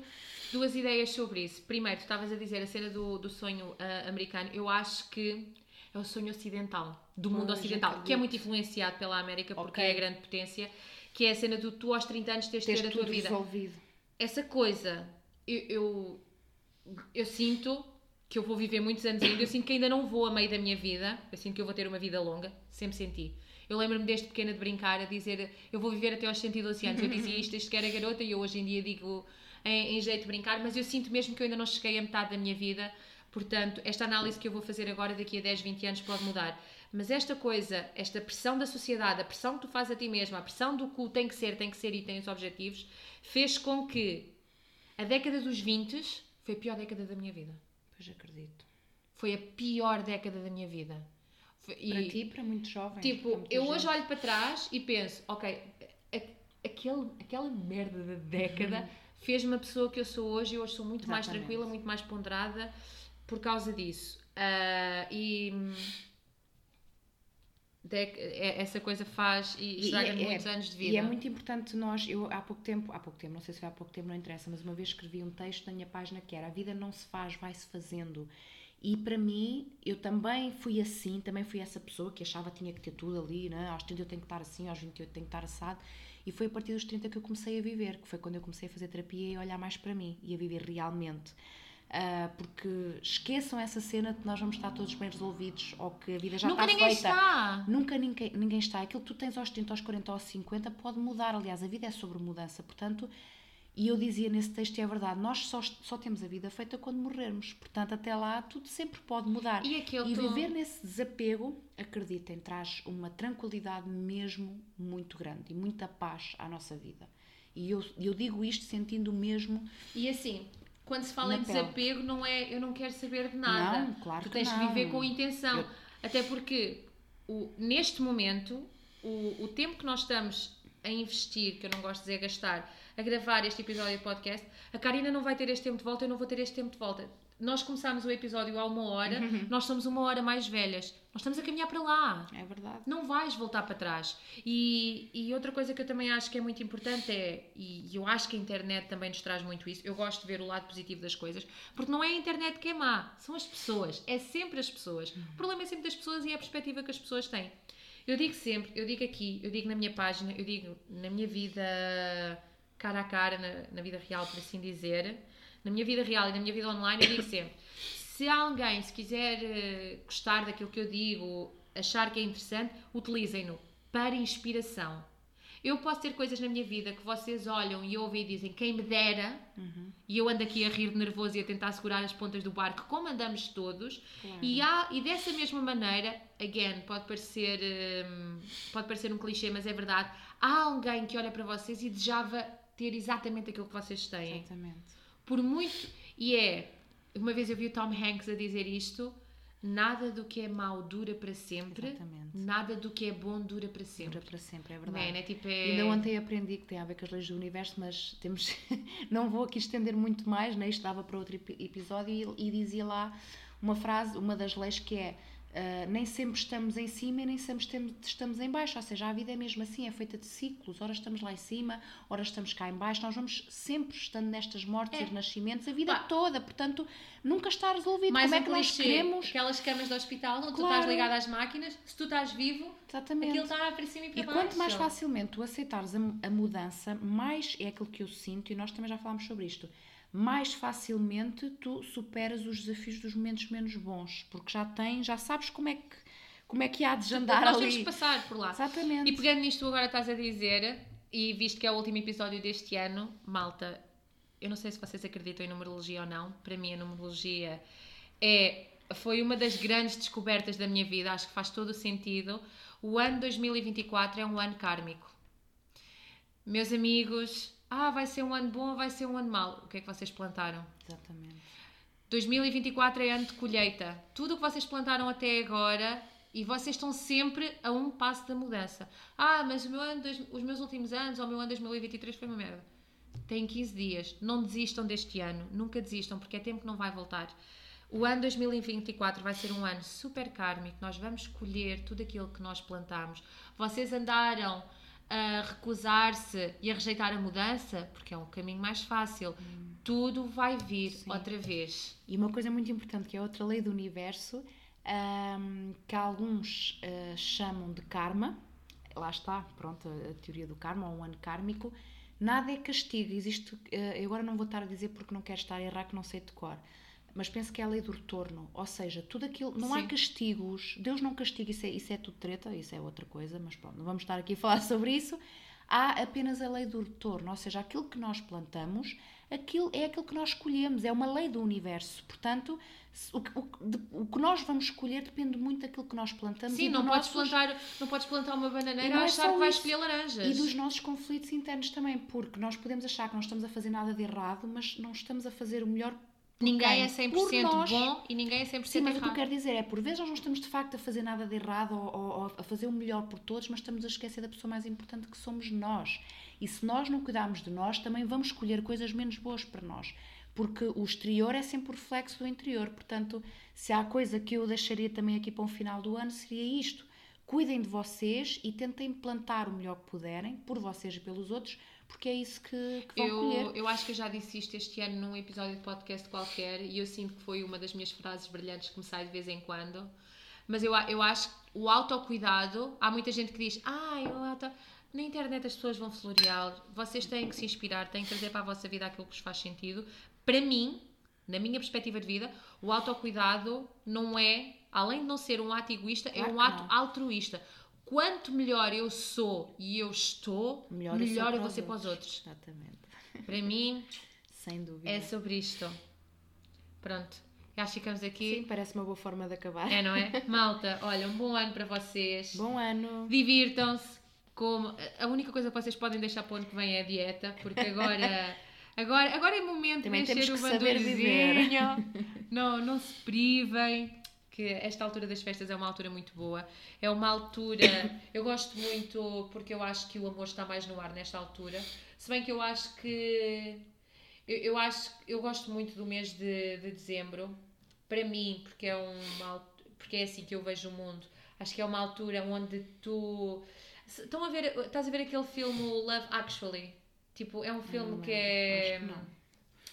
Duas ideias sobre isso. Primeiro, tu estavas a dizer a cena do, do sonho ah, americano. Eu acho que é o sonho ocidental, do mundo ocidental, que é muito influenciado pela América porque Ok. é a grande potência, que é a cena do tu aos 30 anos Tens ter a tua vida. resolvido. Essa coisa, eu, eu, eu sinto que eu vou viver muitos anos ainda, eu sinto que ainda não vou a meio da minha vida, eu sinto que eu vou ter uma vida longa, sempre senti. Eu lembro-me desde pequena de brincar, a dizer eu vou viver até aos 112 anos. Eu dizia isto desde que era garota e eu hoje em dia digo em, em jeito de brincar, mas eu sinto mesmo que eu ainda não cheguei a metade da minha vida, portanto, esta análise que eu vou fazer agora, daqui a 10, 20 anos, pode mudar. Mas esta coisa, esta pressão da sociedade, a pressão que tu fazes a ti mesma, a pressão do que o tem que ser, tem que ser e tem os objetivos, fez com que a década dos 20 foi a pior década da minha vida. Pois acredito. Foi a pior década da minha vida. Foi- Para e- ti para muitos jovens. Tipo, eu hoje olho para trás e penso, ok, a- aquele, aquela merda da década fez-me a pessoa que eu sou hoje e hoje sou muito mais. Exatamente. tranquila, muito mais ponderada por causa disso. Ah, e hum, dec- é- essa coisa faz e estraga e é- muitos anos de vida. E é muito importante nós, eu há pouco tempo, há pouco tempo, não sei se foi há pouco tempo, não interessa, mas uma vez escrevi um texto na minha página que era A vida não se faz, vai-se fazendo. E para mim, eu também fui assim, também fui essa pessoa que achava que tinha que ter tudo ali, né? aos 30 eu tenho que estar assim, aos 28 eu tenho que estar assado. E foi a partir dos 30 que eu comecei a viver, que foi quando eu comecei a fazer terapia e a olhar mais para mim e a viver realmente. Ah, porque esqueçam essa cena de que nós vamos estar todos bem resolvidos ou que a vida já Nunca está ninguém feita. está. Nunca ninguém, ninguém está. Aquilo que tu tens aos 30, aos 40, aos 50 pode mudar. Aliás, a vida é sobre mudança. Portanto, e eu dizia nesse texto, e é verdade, nós só, só temos a vida feita quando morrermos. Portanto, até lá, tudo sempre pode mudar. E E tom- viver nesse desapego, acreditem, traz uma tranquilidade mesmo muito grande e muita paz à nossa vida. E eu, eu digo isto sentindo mesmo. E assim, quando se fala em pele. desapego, não é eu não quero saber de nada. Não, claro tu que tens que não. viver com intenção. Eu- Até porque o, neste momento, o, o tempo que nós estamos a investir, que eu não gosto de dizer gastar, a gravar este episódio de podcast, a Karina não vai ter este tempo de volta, eu não vou ter este tempo de volta. Nós começámos o episódio há uma hora, nós somos uma hora mais velhas. Nós estamos a caminhar para lá. É verdade. Não vais voltar para trás. E, e outra coisa que eu também acho que é muito importante é, e eu acho que a internet também nos traz muito isso, eu gosto de ver o lado positivo das coisas, porque não é a internet que é má, são as pessoas, é sempre as pessoas. O problema é sempre das pessoas e é a perspectiva que as pessoas têm. Eu digo sempre, eu digo aqui, eu digo na minha página, eu digo na minha vida cara a cara, na, na vida real, por assim dizer, na minha vida real e na minha vida online, eu digo sempre: se alguém se quiser eh, gostar daquilo que eu digo, achar que é interessante, utilizem-no para inspiração. Eu posso ter coisas na minha vida que vocês olham e ouvem e dizem quem me dera, e eu ando aqui a rir de nervoso e a tentar segurar as pontas do barco, como andamos todos, e, há, e dessa mesma maneira, again, pode parecer, hum, pode parecer um clichê, mas é verdade, há alguém que olha para vocês e desejava ter exatamente aquilo que vocês têm Exatamente. por muito. E é. Uma vez eu vi o Tom Hanks a dizer isto: nada do que é mau dura para sempre, Exatamente. nada do que é bom dura para sempre. Dura para sempre, é Não verdade. é, né? Tipo, é... Ainda ontem aprendi que tem a ver com as leis do universo, mas temos não vou aqui estender muito mais, né? isto dava para outro epi- episódio e, e dizia lá uma frase, uma das leis que é ah, nem sempre estamos em cima e nem sempre estamos, em baixo, ou seja, a vida é mesmo assim, é feita de ciclos, ora estamos lá em cima, ora estamos cá em baixo, nós vamos sempre estando nestas mortes É. e renascimentos a vida toda, portanto nunca está resolvido. mais Como é que nós queremos? aquelas camas do hospital onde tu Claro. estás ligado às máquinas, se tu estás vivo, Exatamente. aquilo está para cima e para E baixo. quanto mais facilmente tu aceitares a, a mudança, mais é aquilo que eu sinto, e nós também já falámos sobre isto, mais facilmente tu superas os desafios dos momentos menos bons, porque já tens, já sabes como é que, como é que há de andar Nós ali. temos que passar por lá. Exatamente. E pegando nisto, tu agora estás a dizer, e visto que é o último episódio deste ano, malta, eu não sei se vocês acreditam em numerologia ou não, para mim a numerologia é, foi uma das grandes descobertas da minha vida, acho que faz todo o sentido. O ano 2024 é um ano kármico. Meus amigos, ah, vai ser um ano bom ou vai ser um ano mau? O que é que vocês plantaram? Exatamente. 2024 é ano de colheita. Tudo o que vocês plantaram até agora e vocês estão sempre a um passo da mudança. Ah, mas o meu ano, os meus últimos anos ou o meu ano 2023 foi uma merda. Tem 15 dias. Não desistam deste ano. Nunca desistam, porque é tempo que não vai voltar. O ano 2024 vai ser um ano super kármico. Nós vamos colher tudo aquilo que nós plantamos. Vocês andaram a recusar-se e a rejeitar a mudança, porque é um caminho mais fácil, hum. tudo vai vir Sim. outra vez. E uma coisa muito importante, que é outra lei do universo, um, que alguns uh, chamam de karma, lá está, pronto, a teoria do karma, ou um ano kármico, nada é castigo, existe, uh, agora não vou estar a dizer porque não quero estar a errar, que não sei de cor, mas penso que é a lei do retorno, ou seja, tudo aquilo, não Sim. há castigos, Deus não castiga, isso é, isso é tudo treta, isso é outra coisa, mas pronto, não vamos estar aqui a falar sobre isso, há apenas a lei do retorno, ou seja, aquilo que nós plantamos, aquilo é aquilo que nós escolhemos, é uma lei do universo, portanto, o, o, o que nós vamos escolher depende muito daquilo que nós plantamos. Sim, não, podes nossos... plantar, não podes plantar uma bananeira e é achar que vais escolher laranjas. E dos nossos conflitos internos também, porque nós podemos achar que não estamos a fazer nada de errado, mas não estamos a fazer o melhor Ninguém é 100% nós, bom e ninguém é 100% sim, mas errado. o que eu quero dizer é, por vezes nós não estamos de facto a fazer nada de errado ou, ou, a fazer o melhor por todos, mas estamos a esquecer da pessoa mais importante que somos nós. E se nós não cuidarmos de nós, também vamos escolher coisas menos boas para nós. Porque o exterior é sempre o reflexo do interior. Portanto, se há coisa que eu deixaria também aqui para o final do ano, seria isto. Cuidem de vocês e tentem plantar o melhor que puderem, por vocês e pelos outros, porque é isso que, que vão eu, colher. Eu acho que eu já disse isto este ano num episódio de podcast qualquer e eu sinto que foi uma das minhas frases brilhantes que me sai de vez em quando. Mas eu, eu acho que o autocuidado, há muita gente que diz, ah, eu auto... na internet as pessoas vão florear, vocês têm que se inspirar, têm que trazer para a vossa vida aquilo que vos faz sentido. Para mim, na minha perspectiva de vida, o autocuidado não é, além de não ser um ato egoísta, é claro é um ato não. altruísta quanto melhor eu sou e eu estou, melhor, melhor eu, vou ser para os outros. Exatamente. Para mim, sem dúvida. É sobre isto. Pronto. Que ficamos aqui. Sim, parece uma boa forma de acabar. É, não é? Malta, olha, um bom ano para vocês. Bom ano. Divirtam-se. Como... A única coisa que vocês podem deixar para o ano que vem é a dieta, porque agora. Agora, agora é momento Também de encher o bandolzinho. Não, não se privem que esta altura das festas é uma altura muito boa. É uma altura. Eu gosto muito porque eu acho que o amor está mais no ar nesta altura. Se bem que eu acho que. Eu, eu acho eu gosto muito do mês de, de dezembro, para mim, porque é uma porque é assim que eu vejo o mundo. Acho que é uma altura onde tu. Estão a ver. Estás a ver aquele filme Love Actually? Tipo, é um filme não, que é. Acho que não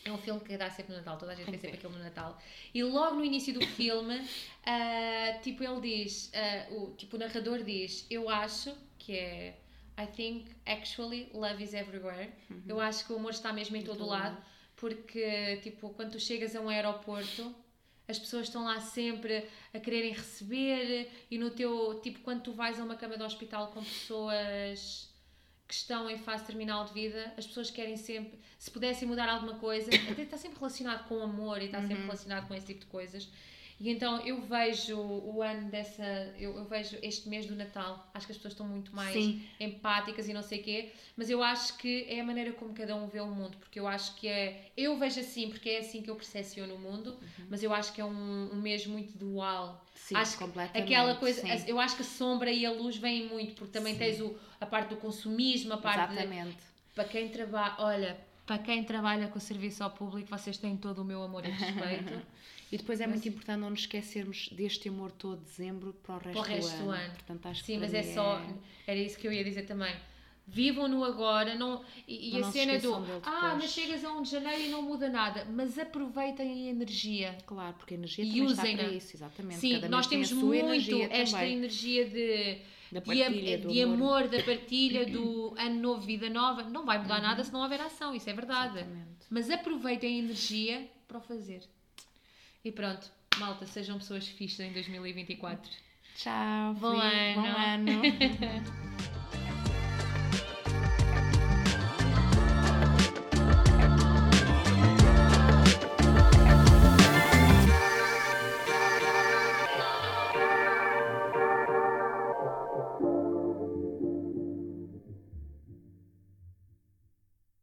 é um filme que dá sempre no Natal, toda a gente vê sempre aquilo no Natal. E logo no início do filme, uh, tipo, ele diz, uh, o, tipo, o narrador diz, eu acho que é I think actually love is everywhere. Uhum. Eu acho que o amor está mesmo em todo o lado, porque, tipo, quando tu chegas a um aeroporto, as pessoas estão lá sempre a quererem receber e no teu, tipo, quando tu vais a uma cama de hospital com pessoas que estão em fase terminal de vida, as pessoas querem sempre, se pudessem mudar alguma coisa, até está sempre relacionado com amor e está sempre uhum. relacionado com esse tipo de coisas. E então eu vejo o ano dessa. Eu, eu, vejo este mês do Natal. Acho que as pessoas estão muito mais Sim. empáticas e não sei o quê. Mas eu acho que é a maneira como cada um vê o mundo. Porque eu acho que é. Eu vejo assim, porque é assim que eu percepciono o mundo. Uhum. Mas eu acho que é um, um mês muito dual. Sim, acho completamente. Aquela coisa. Sim. Eu acho que a sombra e a luz vêm muito. Porque também Sim. tens o, a parte do consumismo, a parte. Exatamente. De, para quem trabalha. Olha, para quem trabalha com o serviço ao público, vocês têm todo o meu amor e respeito. e depois é mas, muito importante não nos esquecermos deste amor todo de dezembro para o resto, para o resto do, ano. do ano. Portanto, acho Sim, mas é só. Era isso que eu ia dizer também. Vivam no agora não, e, e a cena do ah, mas chegas a 1 de janeiro e não muda nada, mas aproveitem a energia. Claro, porque a energia e usem está para isso, exatamente. Sim, nós temos muito esta também. energia de partilha, de, de amor. da partilha, do ano novo, vida nova. Não vai mudar uhum. nada se não houver ação, isso é verdade. Exatamente. Mas aproveitem a energia para o fazer. E pronto, malta, sejam pessoas fixas em 2024. Tchau, bom ano. Bom ano.